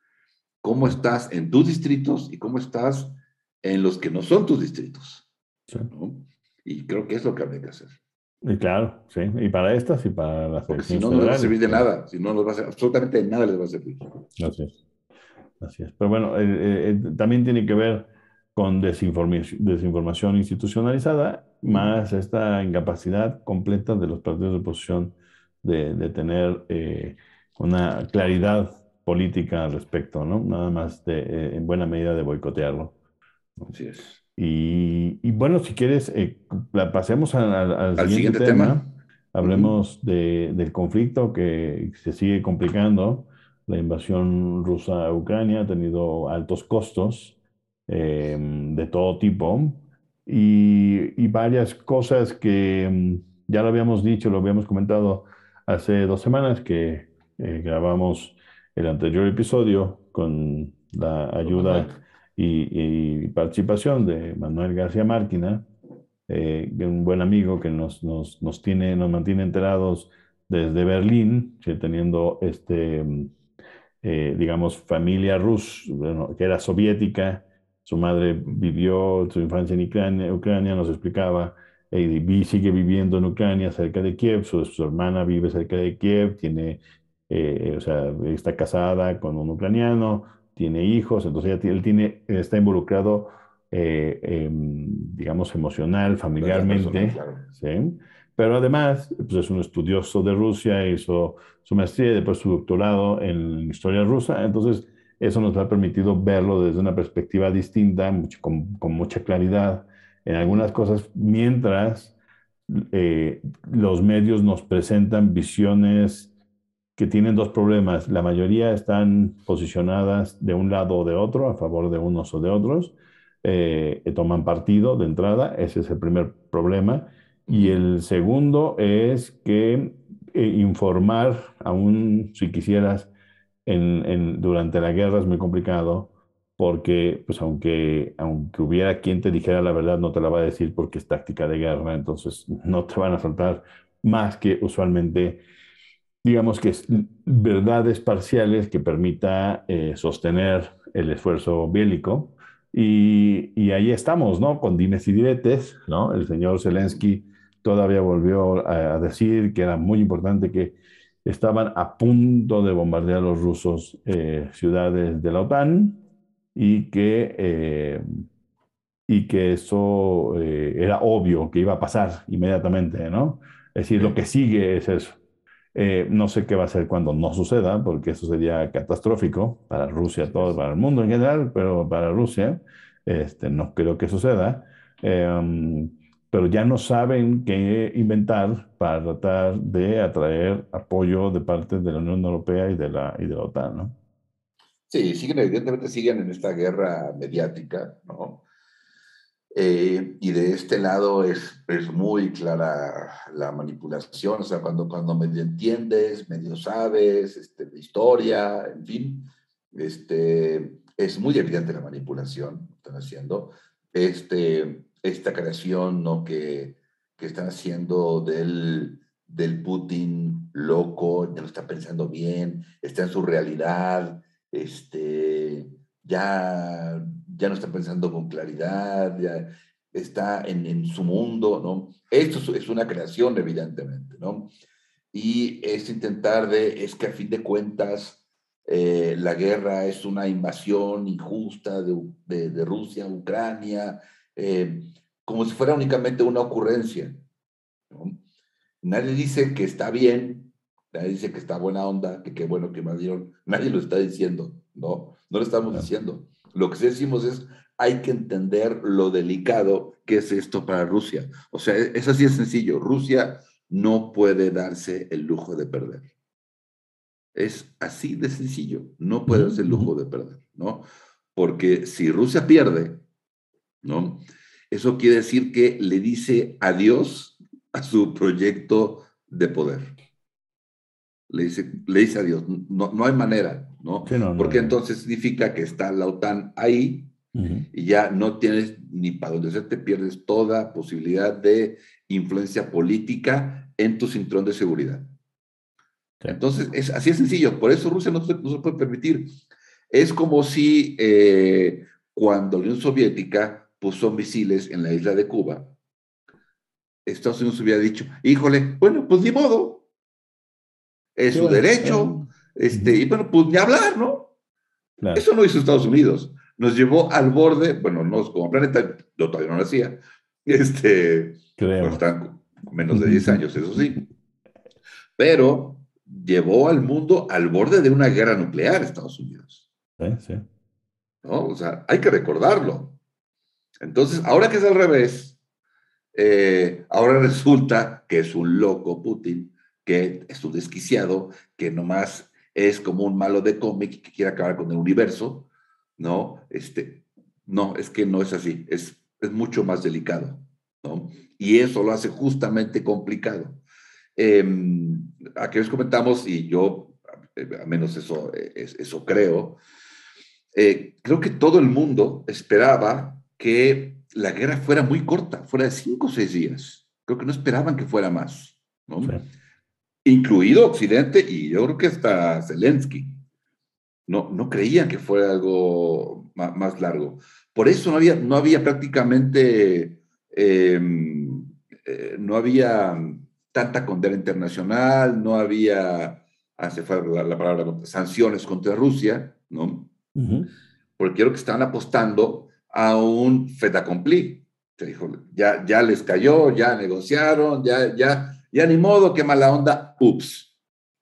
¿Cómo estás en tus distritos y cómo estás en los que no son tus distritos? ¿no? Y creo que es lo que habría que hacer. Y claro, sí. Y para estas y para las Porque si no, no les va a servir de nada. Si no, nos va a servir, absolutamente de nada les va a servir. Así es. Así es. Pero bueno, eh, eh, eh, también tiene que ver con desinformación, desinformación institucionalizada, más esta incapacidad completa de los partidos de oposición de, de tener una claridad política al respecto, ¿no? Nada más de, en buena medida de boicotearlo. Así es. Y, bueno, si quieres, eh, pasemos al, siguiente, tema. Hablemos de, del conflicto que se sigue complicando. La invasión rusa a Ucrania ha tenido altos costos eh, de todo tipo y, y, varias cosas que mm, ya lo habíamos dicho, lo habíamos comentado hace dos semanas que eh, grabamos el anterior episodio con la ayuda y, participación de Manuel García Márquina, eh, un buen amigo que nos, nos, nos, tiene, nos mantiene enterados desde Berlín, teniendo, este, eh, digamos, familia rusa, que era soviética, su madre vivió su infancia en Ucrania, nos explicaba, y sigue viviendo en Ucrania, cerca de Kiev, su, su hermana vive cerca de Kiev, tiene, eh, o sea, está casada con un ucraniano, tiene hijos, entonces él tiene, está involucrado, eh, em, digamos, emocional, familiarmente, ¿sí? pero además pues es un estudioso de Rusia, hizo su maestría y después su doctorado en historia rusa, entonces eso nos ha permitido verlo desde una perspectiva distinta, con, con, mucha claridad en algunas cosas, mientras eh, los medios nos presentan visiones que tienen dos problemas. La mayoría están posicionadas de un lado o de otro, a favor de unos o de otros. Eh, toman partido de entrada, ese es el primer problema. Y el segundo es que eh, informar, aún si quisieras, en, durante la guerra es muy complicado, porque pues aunque, aunque hubiera quien te dijera la verdad, no te la va a decir porque es táctica de guerra, entonces no te van a faltar más que usualmente digamos que verdades parciales que permita eh, sostener el esfuerzo bélico. Y, ahí estamos, ¿no? Con dimes y diretes, ¿no? El señor Zelensky todavía volvió a, decir que era muy importante que estaban a punto de bombardear los rusos eh, ciudades de la OTAN y que, eh, y que eso era obvio que iba a pasar inmediatamente, ¿no? Es decir, lo que sigue es eso. No sé qué va a ser cuando no suceda, porque eso sería catastrófico para Rusia, todo, para el mundo en general, pero para Rusia este, no creo que suceda pero ya no saben qué inventar para tratar de atraer apoyo de parte de la Unión Europea y de la, y de la OTAN, ¿no? Sí, siguen, evidentemente siguen en esta guerra mediática, ¿no? Eh, y de este lado es, es muy clara la manipulación, o sea, cuando, cuando medio entiendes, medio sabes, este, de historia, en fin, este, es muy evidente la manipulación que están haciendo. Este, esta creación ¿no? que, que están haciendo del, del Putin loco, ya no está pensando bien, está en su realidad, este, ya, ya no está pensando con claridad, ya está en, en su mundo, ¿no? Esto es una creación, evidentemente, ¿no? Y es intentar de, es que a fin de cuentas, eh, la guerra es una invasión injusta de, de, de Rusia, Ucrania, eh, como si fuera únicamente una ocurrencia. Nadie dice que está bien, nadie dice que está buena onda, que qué bueno que invadieron, nadie lo está diciendo, no, no lo estamos diciendo. Lo que sí decimos es, hay que entender lo delicado que es esto para Rusia. O sea, es así de sencillo, Rusia no puede darse el lujo de perder. Es así de sencillo, no puede darse el lujo de perder, ¿no? Porque si Rusia pierde, ¿no? Eso quiere decir que le dice adiós a su proyecto de poder. Le dice, le dice adiós. No, no hay manera, ¿no? Porque entonces significa que está la OTAN ahí y ya no tienes ni para dónde se te pierdes toda posibilidad de influencia política en tu cinturón de seguridad. Entonces, es, así es sencillo. Por eso Rusia no se, no se puede permitir. Es como si eh, cuando la Unión Soviética puso misiles en la isla de Cuba, Estados Unidos hubiera dicho, híjole, bueno, pues ni modo, es su derecho, este, y bueno, pues ni hablar, ¿no? Eso no hizo Estados Unidos, nos llevó al borde, bueno, no como planeta, yo todavía no lo hacía, este, bueno, están menos de 10 años, eso sí, pero llevó al mundo al borde de una guerra nuclear Estados Unidos. Sí, sí. ¿No? O sea, hay que recordarlo. Entonces, ahora que es al revés, eh, ahora resulta que es un loco Putin, que es un desquiciado, que nomás es como un malo de cómic que quiere acabar con el universo, ¿no? Este, no, es que no es así, es, es mucho más delicado, ¿no? Y eso lo hace justamente complicado. Eh, aquí les comentamos, y yo, eh, al menos eso, eso creo, eh, creo que todo el mundo esperaba que la guerra fuera muy corta, fuera de cinco o seis días. Creo que no esperaban que fuera más, ¿no? Incluido Occidente y yo creo que hasta Zelensky. No, no creían que fuera algo más, largo. Por eso no había, no había prácticamente, em, eh, no había tanta condena internacional, no había, hace falta la, palabra, sanciones contra Rusia, ¿no? Porque creo que estaban apostando a un fait accompli. Se dijo, ya, ya les cayó, ya negociaron, ya, ya, ya ni modo, qué mala onda, ups,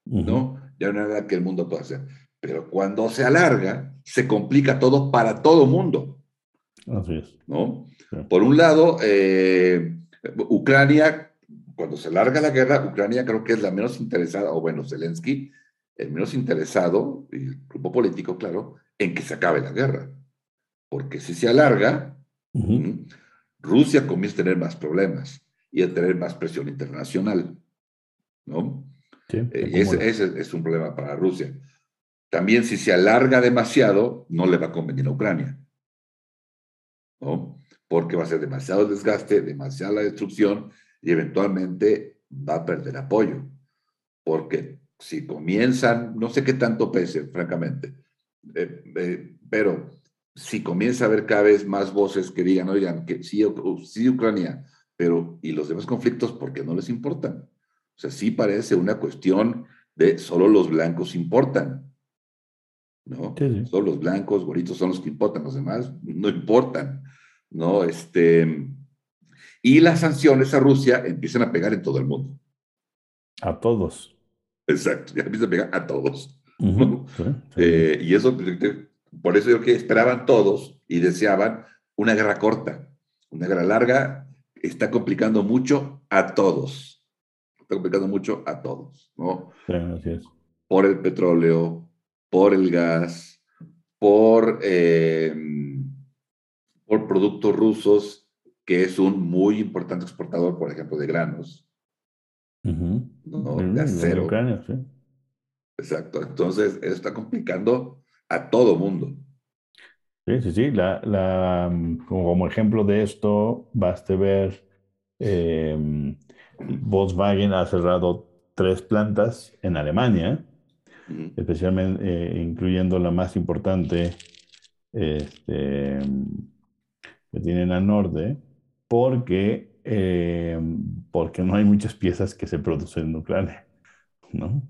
¿no? Ya no hay nada que el mundo pueda hacer. Pero cuando se alarga, se complica todo para todo mundo. Así es. ¿no? Por un lado, eh, Ucrania, cuando se larga la guerra, Ucrania creo que es la menos interesada, o bueno, Zelensky, el menos interesado, y el grupo político, claro, en que se acabe la guerra porque si se alarga, Rusia comienza a tener más problemas y a tener más presión internacional, ¿no? Eh, ese, es un problema para Rusia. También si se alarga demasiado, no le va a convenir a Ucrania, ¿no? Porque va a ser demasiado desgaste, demasiada destrucción y eventualmente va a perder apoyo, porque si comienzan, no sé qué tanto pese, francamente, eh, eh, pero si comienza a haber cada vez más voces que digan, oigan, que sí, sí Ucrania, pero ¿y los demás conflictos por qué no les importan? O sea, sí parece una cuestión de solo los blancos importan. ¿No? Solo los blancos, bonitos son los que importan, los demás no importan. ¿No? Este, y las sanciones a Rusia empiezan a pegar en todo el mundo. A todos. Exacto, ya empiezan a pegar a todos. Eh, y eso, por eso yo que esperaban todos y deseaban una guerra corta. Una guerra larga está complicando mucho a todos. Está complicando mucho a todos, ¿no? Por el petróleo, por el gas, por, eh, por productos rusos, que es un muy importante exportador, por ejemplo, de granos. De acero. Exacto. Entonces, eso está complicando a todo mundo. Sí, sí, sí. La, la, como ejemplo de esto, baste ver, eh, Volkswagen ha cerrado tres plantas en Alemania, especialmente eh, incluyendo la más importante este, que tienen al norte, porque, eh, porque no hay muchas piezas que se producen en Ucrania, ¿no?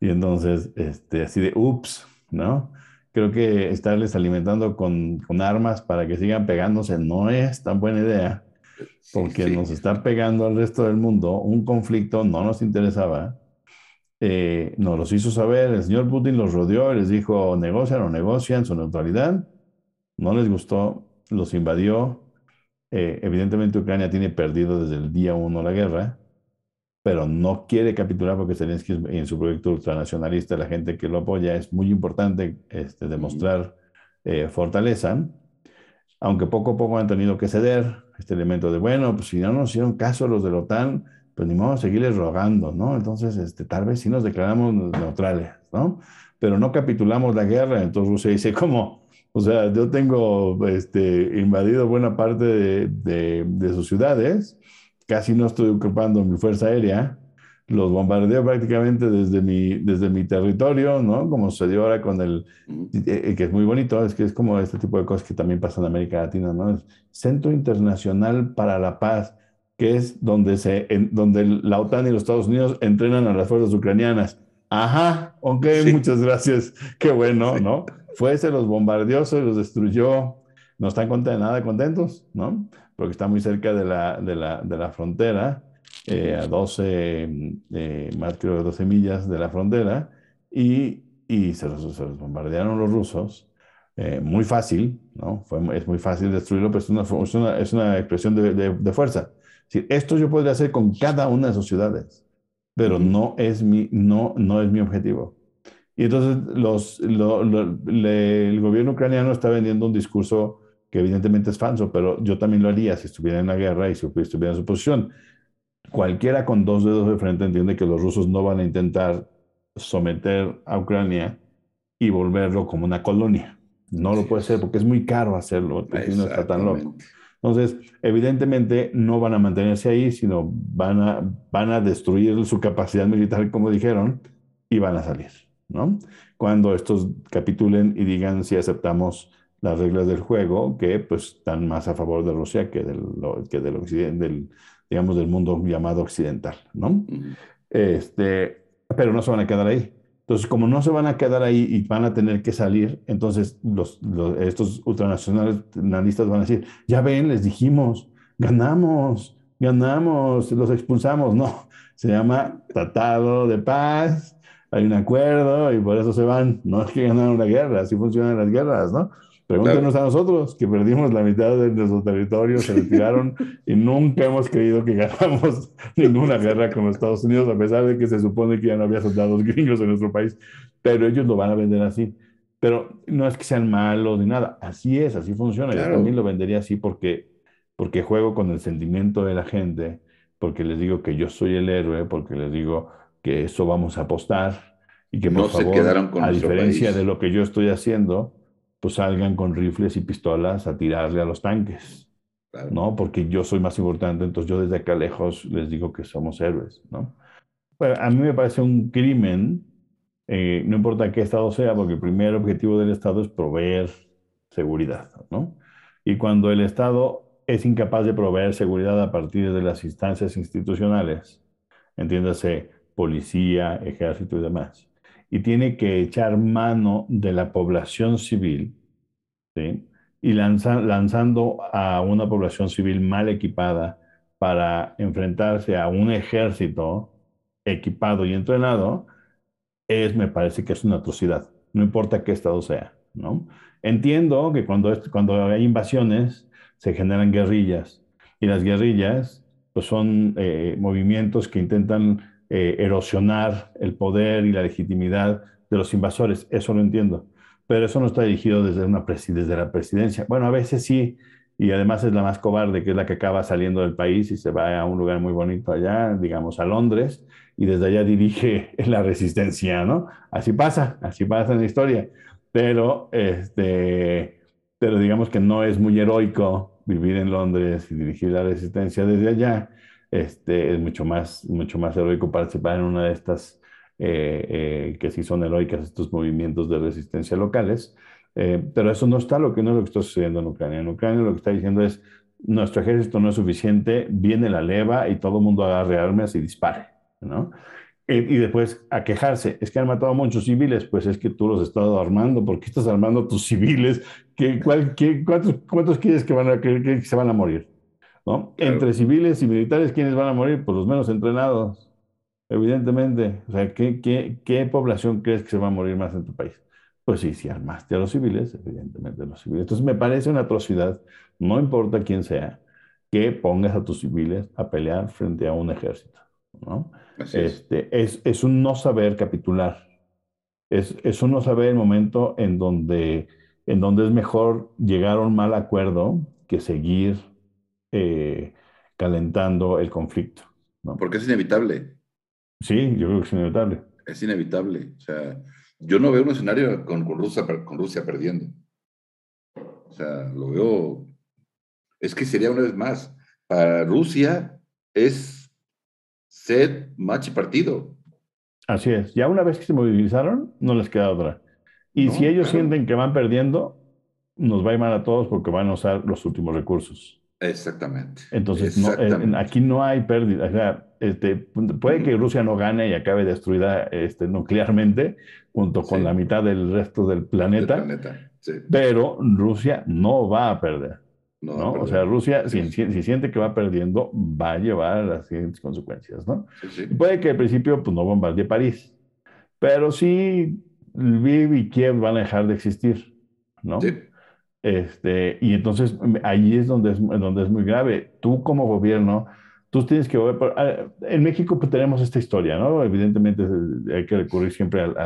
Y entonces, este, así de, ups, ¿no? Creo que estarles alimentando con, con, armas para que sigan pegándose no es tan buena idea, porque nos está pegando al resto del mundo. Un conflicto no nos interesaba. Eh, nos los hizo saber, el señor Putin los rodeó y les dijo, negocian o negocian su neutralidad. No les gustó, los invadió. Eh, evidentemente Ucrania tiene perdido desde el día uno la guerra pero no quiere capitular porque Zelensky en su proyecto ultranacionalista, la gente que lo apoya, es muy importante este, demostrar eh, fortaleza, aunque poco a poco han tenido que ceder este elemento de, bueno, pues si no nos hicieron caso los de la OTAN, pues ni modo seguirles rogando, ¿no? Entonces, este, tal vez sí nos declaramos neutrales, ¿no? Pero no capitulamos la guerra, entonces Rusia dice, ¿cómo? O sea, yo tengo este, invadido buena parte de, de, de sus ciudades, casi no estoy ocupando mi fuerza aérea, los bombardeo prácticamente desde mi, desde mi territorio, ¿no? Como sucedió ahora con el, eh, que es muy bonito, es que es como este tipo de cosas que también pasan en América Latina, ¿no? Es Centro Internacional para la Paz, que es donde, se, en, donde la OTAN y los Estados Unidos entrenan a las fuerzas ucranianas. Ajá, ok, muchas gracias, qué bueno, ¿no? Fue, se los bombardeó, se los destruyó, no están nada contentos, ¿no? Porque está muy cerca de la, de la, de la frontera, eh, a 12, eh, más creo de 12 millas de la frontera, y, y se, los, se, los, bombardearon los rusos. Eh, muy fácil, ¿no? Fue, es muy fácil destruirlo, pero es una, es una, es una expresión de, de, de fuerza. Es esto yo podría hacer con cada una de sus ciudades, pero no, es mi, no, no es mi objetivo. Y entonces los, lo, lo, le, el gobierno ucraniano está vendiendo un discurso que evidentemente es falso, pero yo también lo haría si estuviera en la guerra y si estuviera en su posición. Cualquiera con dos dedos de frente entiende que los rusos no van a intentar someter a Ucrania y volverlo como una colonia. No lo puede ser porque es muy caro hacerlo, no está tan loco. Entonces, evidentemente no van a mantenerse ahí, sino van a, van a destruir su capacidad militar, como dijeron, y van a salir, ¿no? Cuando estos capitulen y digan si aceptamos las reglas del juego que pues están más a favor de Rusia que del, que del, del, digamos, del mundo llamado occidental, ¿no? este, pero no se van a quedar ahí. Entonces, como no se van a quedar ahí y van a tener que salir, entonces los, los, estos ultranacionalistas van a decir, ya ven, les dijimos, ganamos, ganamos, los expulsamos. No, se llama Tratado de Paz, hay un acuerdo y por eso se van. No es que ganaron la guerra, así funcionan las guerras, ¿no? Pregúntenos a nosotros, que perdimos la mitad de nuestro territorio, se retiraron y nunca hemos creído que ganamos ninguna guerra con los Estados Unidos, a pesar de que se supone que ya no había soldados gringos en nuestro país. Pero ellos lo van a vender así. Pero no es que sean malos ni nada, así es, así funciona. Yo también lo vendería así porque, porque juego con el sentimiento de la gente, porque les digo que yo soy el héroe, porque les digo que eso vamos a apostar y que por no favor, se quedaron con a diferencia país. de lo que yo estoy haciendo, pues salgan con rifles y pistolas a tirarle a los tanques, claro. ¿no? Porque yo soy más importante, entonces yo desde acá lejos les digo que somos héroes, ¿no? Pero a mí me parece un crimen eh, no importa qué Estado sea, porque el primer objetivo del Estado es proveer seguridad, ¿no? Y cuando el Estado es incapaz de proveer seguridad a partir de las instancias institucionales, entiéndase, policía, ejército y demás, y tiene que echar mano de la población civil, y lanzando a una población civil mal equipada para enfrentarse a un ejército equipado y entrenado, es, me parece que es una atrocidad, no importa qué estado sea, ¿no? Entiendo que cuando, cuando hay invasiones se generan guerrillas y las guerrillas pues son eh, movimientos que intentan eh, erosionar el poder y la legitimidad de los invasores, eso lo entiendo pero eso no está dirigido desde, una desde la presidencia. Bueno, a veces sí, y además es la más cobarde, que es la que acaba saliendo del país y se va a un lugar muy bonito allá, digamos a Londres, y desde allá dirige la resistencia, ¿no? Así pasa, así pasa en la historia. Pero, este, pero digamos que no es muy heroico vivir en Londres y dirigir la resistencia desde allá. Este, es mucho más, mucho más heroico participar en una de estas eh, eh, que sí son heroicas estos movimientos de resistencia locales, eh, pero eso no está lo que no es lo que está sucediendo en Ucrania. En Ucrania lo que está diciendo es nuestro ejército no es suficiente, viene la leva y todo el mundo agarre armas y dispare, ¿no? y después a quejarse, es que han matado a muchos civiles, pues es que tú los has estado armando, ¿por qué estás armando a tus civiles? ¿Qué, cuál, qué, cuántos, cuántos, quieres que, van a, que, se van a morir? ¿No? Entre civiles y militares, ¿quiénes van a morir? Pues los menos entrenados. Evidentemente, o sea, ¿qué, qué, qué población crees que se va a morir más en tu país? Pues sí, si armaste a los civiles, evidentemente los civiles. Entonces me parece una atrocidad, no importa quién sea, que pongas a tus civiles a pelear frente a un ejército. ¿no? este, es. Es, un no saber capitular. Es, es, un no saber el momento en donde, en donde es mejor llegar a un mal acuerdo que seguir eh, calentando el conflicto. ¿no? Porque es inevitable. Sí, yo creo que es inevitable. Es inevitable. O sea, yo no veo un escenario con, con, Rusia, con Rusia perdiendo. O sea, lo veo. Es que sería una vez más. Para Rusia es set, match y partido. Así es. Ya una vez que se movilizaron, no les queda otra. Y si ellos sienten que van perdiendo, nos va a ir mal a todos porque van a usar los últimos recursos. Exactamente. Entonces, eh, aquí no hay pérdida. O sea, este, puede que Rusia no gane y acabe destruida este, nuclearmente junto con la mitad del resto del planeta, pero Rusia no va a perder. No, O sea, Rusia, si, si, siente que va perdiendo, va a llevar a las siguientes consecuencias. ¿no? puede que al principio pues, no bombardee París, pero sí Lviv y Kiev van a dejar de existir. ¿no? Sí. Este, y entonces ahí es donde, es donde es muy grave. Tú como gobierno, tú tienes que... Ah, en México pues, tenemos esta historia, ¿no? Evidentemente hay que recurrir siempre al,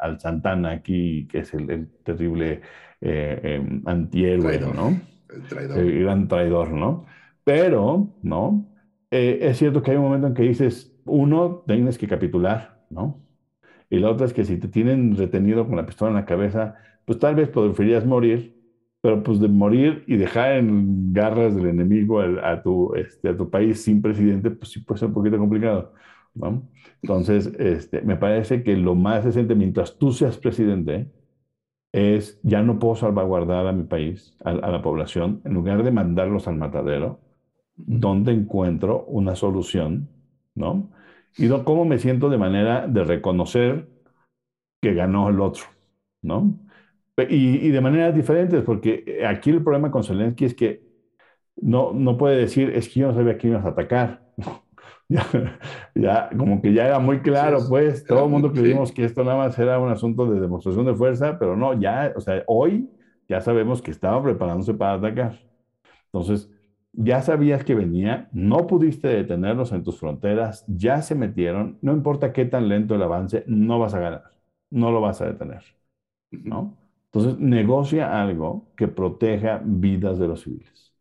al, Santana aquí, que es el, terrible eh, em, antihéroe, ¿no? El traidor. El gran traidor, ¿no? Pero, ¿no? Eh, es cierto que hay un momento en que dices, uno, tienes que capitular, ¿no? Y la otra es que si te tienen retenido con la pistola en la cabeza, pues tal vez preferirías morir pero pues de morir y dejar en garras del enemigo a, tu, este, a tu país sin presidente, pues sí puede ser un poquito complicado, ¿no? Entonces, este, me parece que lo más decente, mientras tú seas presidente, es ya no puedo salvaguardar a mi país, a, la población, en lugar de mandarlos al matadero, ¿dónde encuentro una solución, ¿no? Y cómo me siento de manera de reconocer que ganó el otro, ¿no? Y, de maneras diferentes, porque eh, aquí el problema con Zelensky es que no, no puede decir, es que yo no sabía que ibas a atacar. ya, ya, como que ya era muy claro, pues, todo el mundo creímos que esto nada más era un asunto de demostración de fuerza, pero no, ya, o sea, hoy ya sabemos que estaba preparándose para atacar. Entonces, ya sabías que venía, no pudiste detenerlos en tus fronteras, ya se metieron, no importa qué tan lento el avance, no vas a ganar, no lo vas a detener, ¿no? Entonces, negocia algo que proteja vidas de los civiles.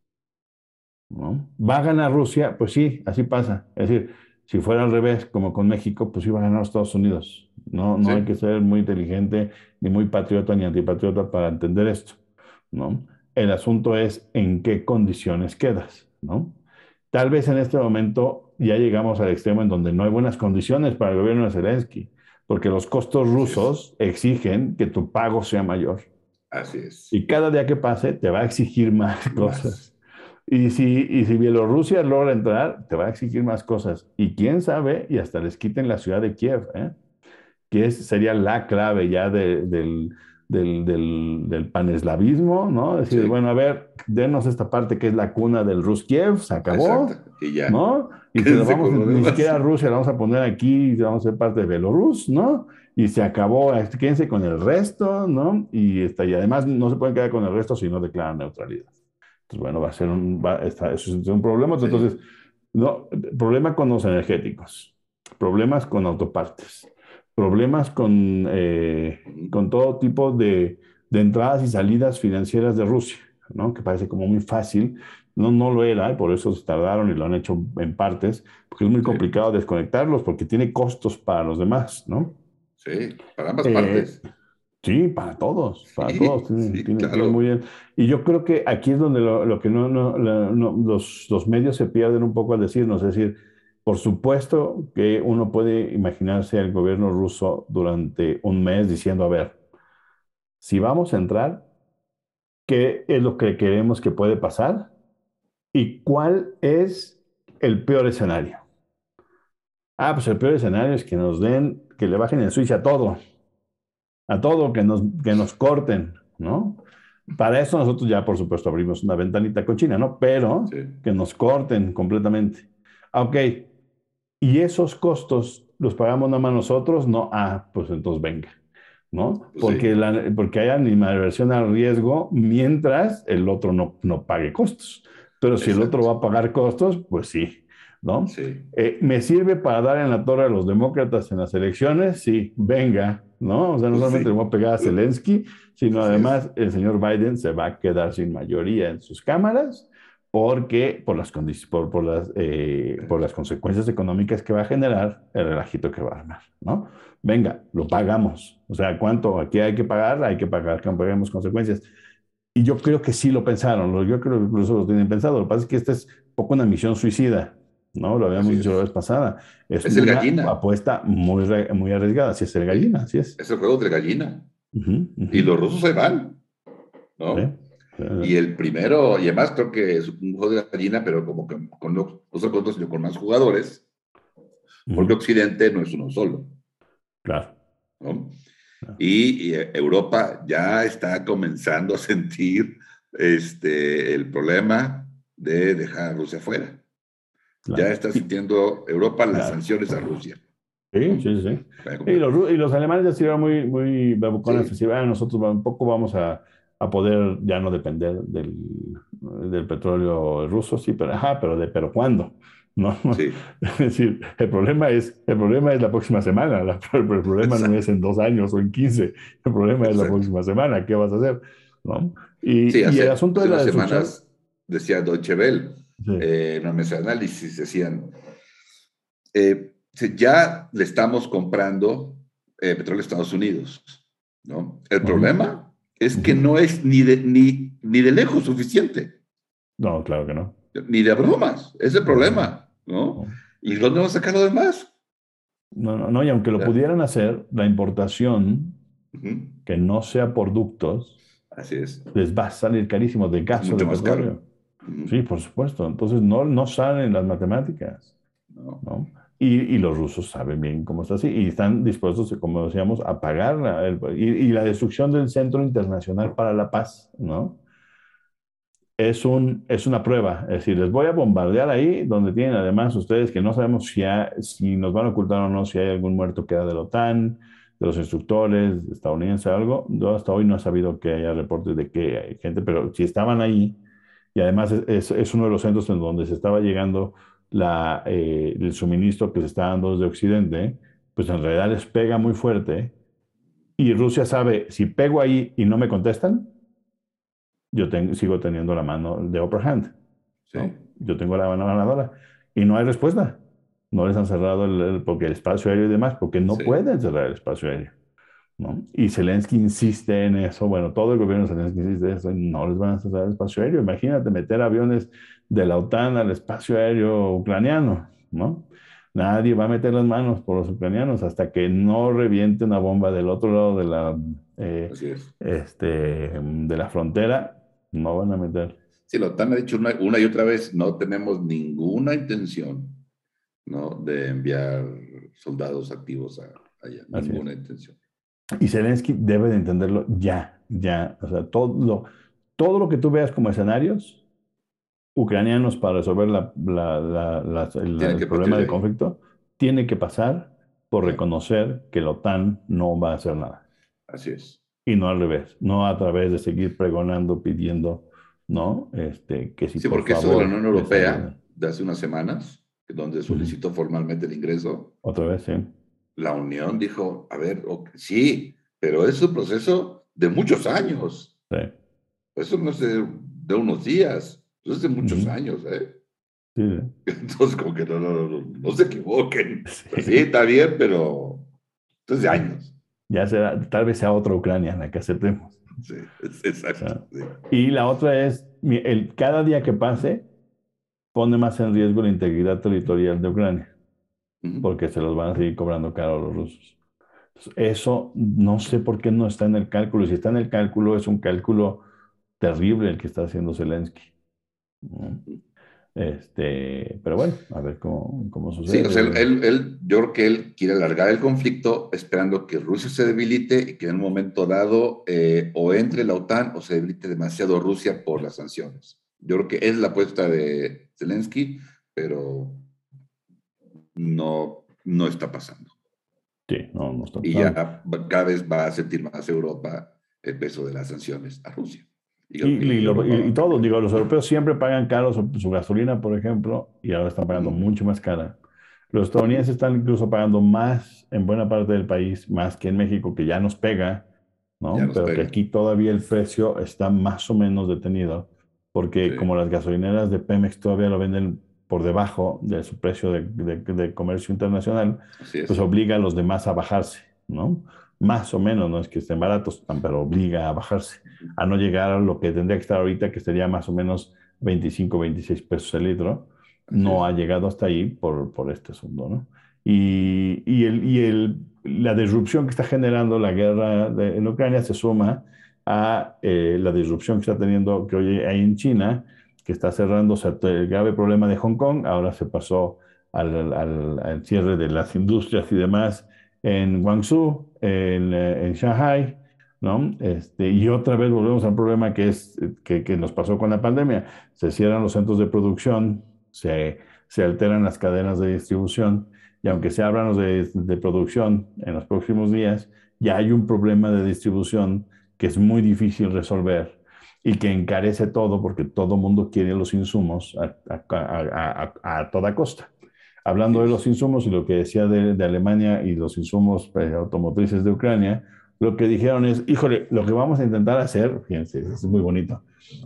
¿no? ¿Va a ganar Rusia? Pues sí, así pasa. Es decir, si fuera al revés, como con México, pues iba a ganar Estados Unidos. No, no hay que ser muy inteligente, ni muy patriota, ni antipatriota para entender esto. ¿no? El asunto es en qué condiciones quedas. ¿no? Tal vez en este momento ya llegamos al extremo en donde no hay buenas condiciones para el gobierno de Zelensky porque los costos rusos exigen que tu pago sea mayor. Así es. Y cada día que pase te va a exigir más, cosas. Y si, y si Bielorrusia logra entrar, te va a exigir más cosas. Y quién sabe, y hasta les quiten la ciudad de Kiev, ¿eh? que sería la clave ya del, del, del, del, paneslavismo, ¿no? Decir, bueno, a ver, denos esta parte que es la cuna del Ruskiev, se acabó, y ya. ¿no? Y lo vamos, ni siquiera Rusia la vamos a poner aquí, vamos a ser parte de Bielorrus, ¿no? Y se acabó, quédense con el resto, ¿no? Y, está, y además no se pueden quedar con el resto si no declaran neutralidad. Entonces, bueno, va a ser un, va, está, eso es un problema. Entonces, no, problema con los energéticos, problemas con autopartes, problemas con, eh, con todo tipo de, de, entradas y salidas financieras de Rusia, ¿no? que parece como muy fácil. No, no lo era, y por eso se tardaron y lo han hecho en partes, porque es muy complicado desconectarlos, porque tiene costos para los demás, ¿no? Sí, para ambas eh, partes. Sí, para todos, para todos. muy bien. Y yo creo que aquí es donde lo, que no, no, los, los, medios se pierden un poco al decirnos, es decir, por supuesto que uno puede imaginarse al gobierno ruso durante un mes diciendo, a ver, si vamos a entrar, ¿qué es lo que queremos que puede pasar? ¿Y cuál es el peor escenario? Ah, pues el peor escenario es que nos den, que le bajen en Suiza todo a todo, que nos, que nos corten, ¿no? Para eso nosotros ya, por supuesto, abrimos una ventanita cochina, ¿no? Pero que nos corten completamente. Ok, y esos costos los pagamos nada más nosotros, no, ah, pues entonces venga, ¿no? Porque, la, porque hay animadversión al riesgo mientras el otro no, no pague costos. Pero si el otro va a pagar costos, pues sí, ¿no? Sí. Eh, ¿Me sirve para dar en la torre a los demócratas en las elecciones? Sí, venga, ¿no? O sea, no solamente le voy a pegar a Zelensky, sino además el señor Biden se va a quedar sin mayoría en sus cámaras porque por las, por, por las, eh, por las consecuencias económicas que va a generar el relajito que va a armar, ¿no? Venga, lo pagamos. O sea, ¿cuánto aquí hay que pagar? Hay que pagar, que paguemos consecuencias. Y yo creo que sí lo pensaron, yo creo que incluso lo tienen pensado. Lo que pasa es que esta es un poco una misión suicida, ¿no? Lo habíamos dicho la vez pasada. Es, es una gallina. apuesta muy, muy arriesgada. Si es el gallina, así es. Es el juego de gallina. Y los rusos se van, ¿no? Y el primero, y además creo que es un juego de gallina, pero como que con no, no sino con más jugadores, porque Occidente no es uno solo. Claro. ¿no? Y, y, Europa ya está comenzando a sentir este, el problema de dejar a Rusia fuera. Ya está sintiendo Europa las sanciones a Rusia. Sí, sí, sí. Y los, y los alemanes ya estuvieron muy, muy babucones, sí. ah, nosotros un poco vamos a, a, poder ya no depender del, del petróleo ruso, sí, pero, ajá, pero, de, pero ¿cuándo? ¿no? Sí. Es decir, el problema es, el problema es la próxima semana, el problema no es en dos años o en quince, el problema es la próxima semana, ¿qué vas a hacer? ¿no? Y, sí, hace, y el asunto de las semanas decía Deutsche Welle, eh, en nuestro análisis decían, eh, ya le estamos comprando eh, petróleo a Estados Unidos, ¿no? El problema es que no es ni de, ni, ni de lejos suficiente. No, claro que no. Ni de bromas, es el problema, ¿no? ¿Y dónde vamos a sacar lo demás? No, no, no, y aunque lo pudieran hacer, la importación, que no sea por ductos, Así es. les va a salir carísimo de gas o de petróleo. Sí, por supuesto. Entonces no, no salen las matemáticas. No. Y, y, los rusos saben bien cómo está así y están dispuestos, como decíamos, a pagar la, y, y, la destrucción del Centro Internacional para la Paz, ¿no? Es, un, es una prueba. Es decir, les voy a bombardear ahí, donde tienen además ustedes que no sabemos si, si nos van a ocultar o no, si hay algún muerto que era de la OTAN, de los instructores estadounidenses, algo. Yo hasta hoy no he sabido que haya reportes de que hay gente, pero si estaban ahí, y además es, es, uno de los centros en donde se estaba llegando la, eh, el suministro que se está dando desde Occidente, pues en realidad les pega muy fuerte. Y Rusia sabe, si pego ahí y no me contestan, yo tengo, sigo teniendo la mano de upper hand. Sí. Yo tengo la mano ganadora. Y no hay respuesta. No les han cerrado el, porque el espacio aéreo y demás, porque no pueden cerrar el espacio aéreo. ¿no? Y Zelensky insiste en eso, bueno, todo el gobierno de Zelensky insiste en eso, no les van a cerrar el espacio aéreo. Imagínate meter aviones de la OTAN al espacio aéreo ucraniano, ¿no? Nadie va a meter las manos por los ucranianos hasta que no reviente una bomba del otro lado de la, eh, este, de la frontera, no van a meter. Sí, la OTAN ha dicho una, una, y otra vez, no tenemos ninguna intención ¿no? de enviar soldados activos allá, ninguna intención. Y Zelensky debe de entenderlo ya, ya. O sea, todo lo, todo lo que tú veas como escenarios ucranianos para resolver la, el problema del conflicto, tiene que pasar por reconocer que la OTAN no va a hacer nada. Así es. Y no al revés, no a través de seguir pregonando, pidiendo, ¿no? Este, que si sí, porque eso de la Unión Europea de hace unas semanas, donde solicitó formalmente el ingreso. Otra vez, sí. La Unión dijo, a ver, sí, pero es un proceso de muchos años. Sí. Eso no es de unos días. Pues hace muchos años, ¿eh? Sí. Entonces, como que no, no, no, no se equivoquen. Pues sí. está bien, pero desde años. Ya será, tal vez sea otra Ucrania en la que aceptemos. Sí, exacto. Y la otra es, el, cada día que pase pone más en riesgo la integridad territorial de Ucrania, porque se los van a seguir cobrando caro a los rusos. eso no sé por qué no está en el cálculo. Si está en el cálculo, es un cálculo terrible el que está haciendo Zelensky. Este, pero bueno, a ver cómo, cómo sucede. Sí, o sea, él, él, yo creo que él quiere alargar el conflicto esperando que Rusia se debilite y que en un momento dado eh, o entre la OTAN o se debilite demasiado Rusia por las sanciones. Yo creo que es la apuesta de Zelensky, pero no, no está pasando. Sí, no, no está pasando. Y ya cada vez va a sentir más Europa el peso de las sanciones a Rusia. Y, todo, digo, los europeos siempre pagan caro su, gasolina, por ejemplo, y ahora están pagando mucho más cara. Los estadounidenses están incluso pagando más en buena parte del país, más que en México, que ya nos pega, ¿no? Pero que aquí todavía el precio está más o menos detenido, porque como las gasolineras de Pemex todavía lo venden por debajo de su precio de, de comercio internacional, pues obliga a los demás a bajarse, ¿no? Más o menos, no es que estén baratos, pero obliga a bajarse, a no llegar a lo que tendría que estar ahorita, que sería más o menos 25, 26 pesos el litro. No ha llegado hasta ahí por, por este asunto, ¿no? Y, y, el, y el, la disrupción que está generando la guerra en Ucrania se suma a eh, la disrupción que está teniendo, que hoy hay en China, que está cerrándose el grave problema de Hong Kong, ahora se pasó al, al, al cierre de las industrias y demás en Guangzhou, en, eh, en Shanghai, ¿no? Este, y otra vez volvemos al problema que, es, que, que, nos pasó con la pandemia. Se cierran los centros de producción, se, se alteran las cadenas de distribución, y aunque se abran los de, de, producción en los próximos días, ya hay un problema de distribución que es muy difícil resolver y que encarece todo porque todo mundo quiere los insumos a, a, a, a toda costa. Hablando de los insumos y lo que decía de, Alemania y los insumos eh, automotrices de Ucrania, lo que dijeron es, híjole, lo que vamos a intentar hacer, fíjense, es muy bonito,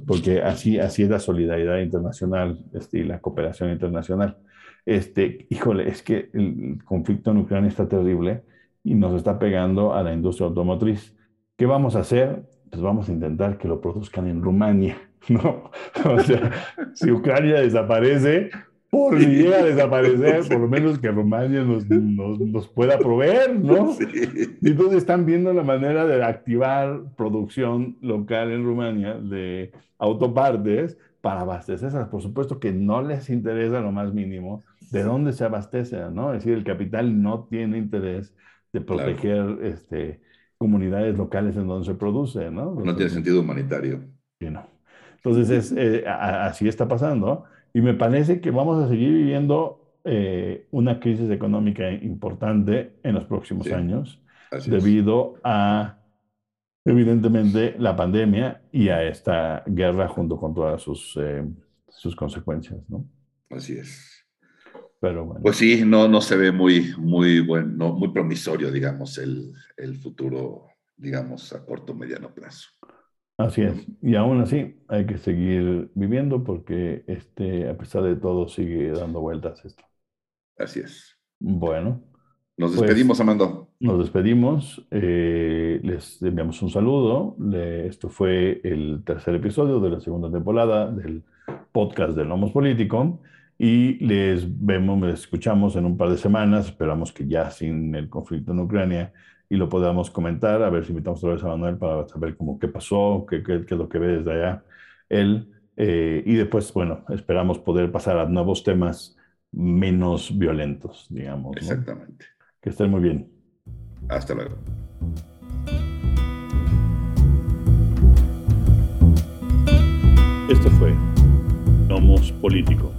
porque así, así es la solidaridad internacional este, y la cooperación internacional. Este, híjole, es que el conflicto en Ucrania está terrible y nos está pegando a la industria automotriz. ¿Qué vamos a hacer? Pues vamos a intentar que lo produzcan en Rumania, ¿no? O sea, si Ucrania desaparece, por si llega a desaparecer, por lo menos que Rumania nos, nos, pueda proveer, ¿no? Y entonces están viendo la manera de activar producción local en Rumania de autopartes para abastecerse. Por supuesto que no les interesa lo más mínimo de dónde se abastece, ¿no? Es decir, el capital no tiene interés de proteger este, comunidades locales en donde se produce, ¿no? no tiene sentido humanitario. Sí, no. Entonces, es, eh, así está pasando. Y me parece que vamos a seguir viviendo eh, una crisis económica importante en los próximos años debido a, evidentemente, la pandemia y a esta guerra junto con todas sus, eh, sus consecuencias, ¿no? Así es. Pero bueno. Pues sí, no, no se ve muy, muy bueno, muy promisorio, digamos, el, el futuro, digamos, a corto o mediano plazo. Así es. Y aún así hay que seguir viviendo porque este, a pesar de todo sigue dando vueltas esto. Así es. Bueno. Nos pues, despedimos, Amando. Nos despedimos. Eh, les enviamos un saludo. esto fue el tercer episodio de la segunda temporada del podcast del Lomos Político. y les vemos, les escuchamos en un par de semanas, esperamos que ya sin el conflicto en Ucrania y lo podamos comentar, a ver si invitamos otra vez a Manuel para saber cómo qué pasó, qué, qué, qué es lo que ve desde allá él, eh, y después, bueno, esperamos poder pasar a nuevos temas menos violentos, digamos. Exactamente. Que estén muy bien. Hasta luego. Esto fue Nomos Político.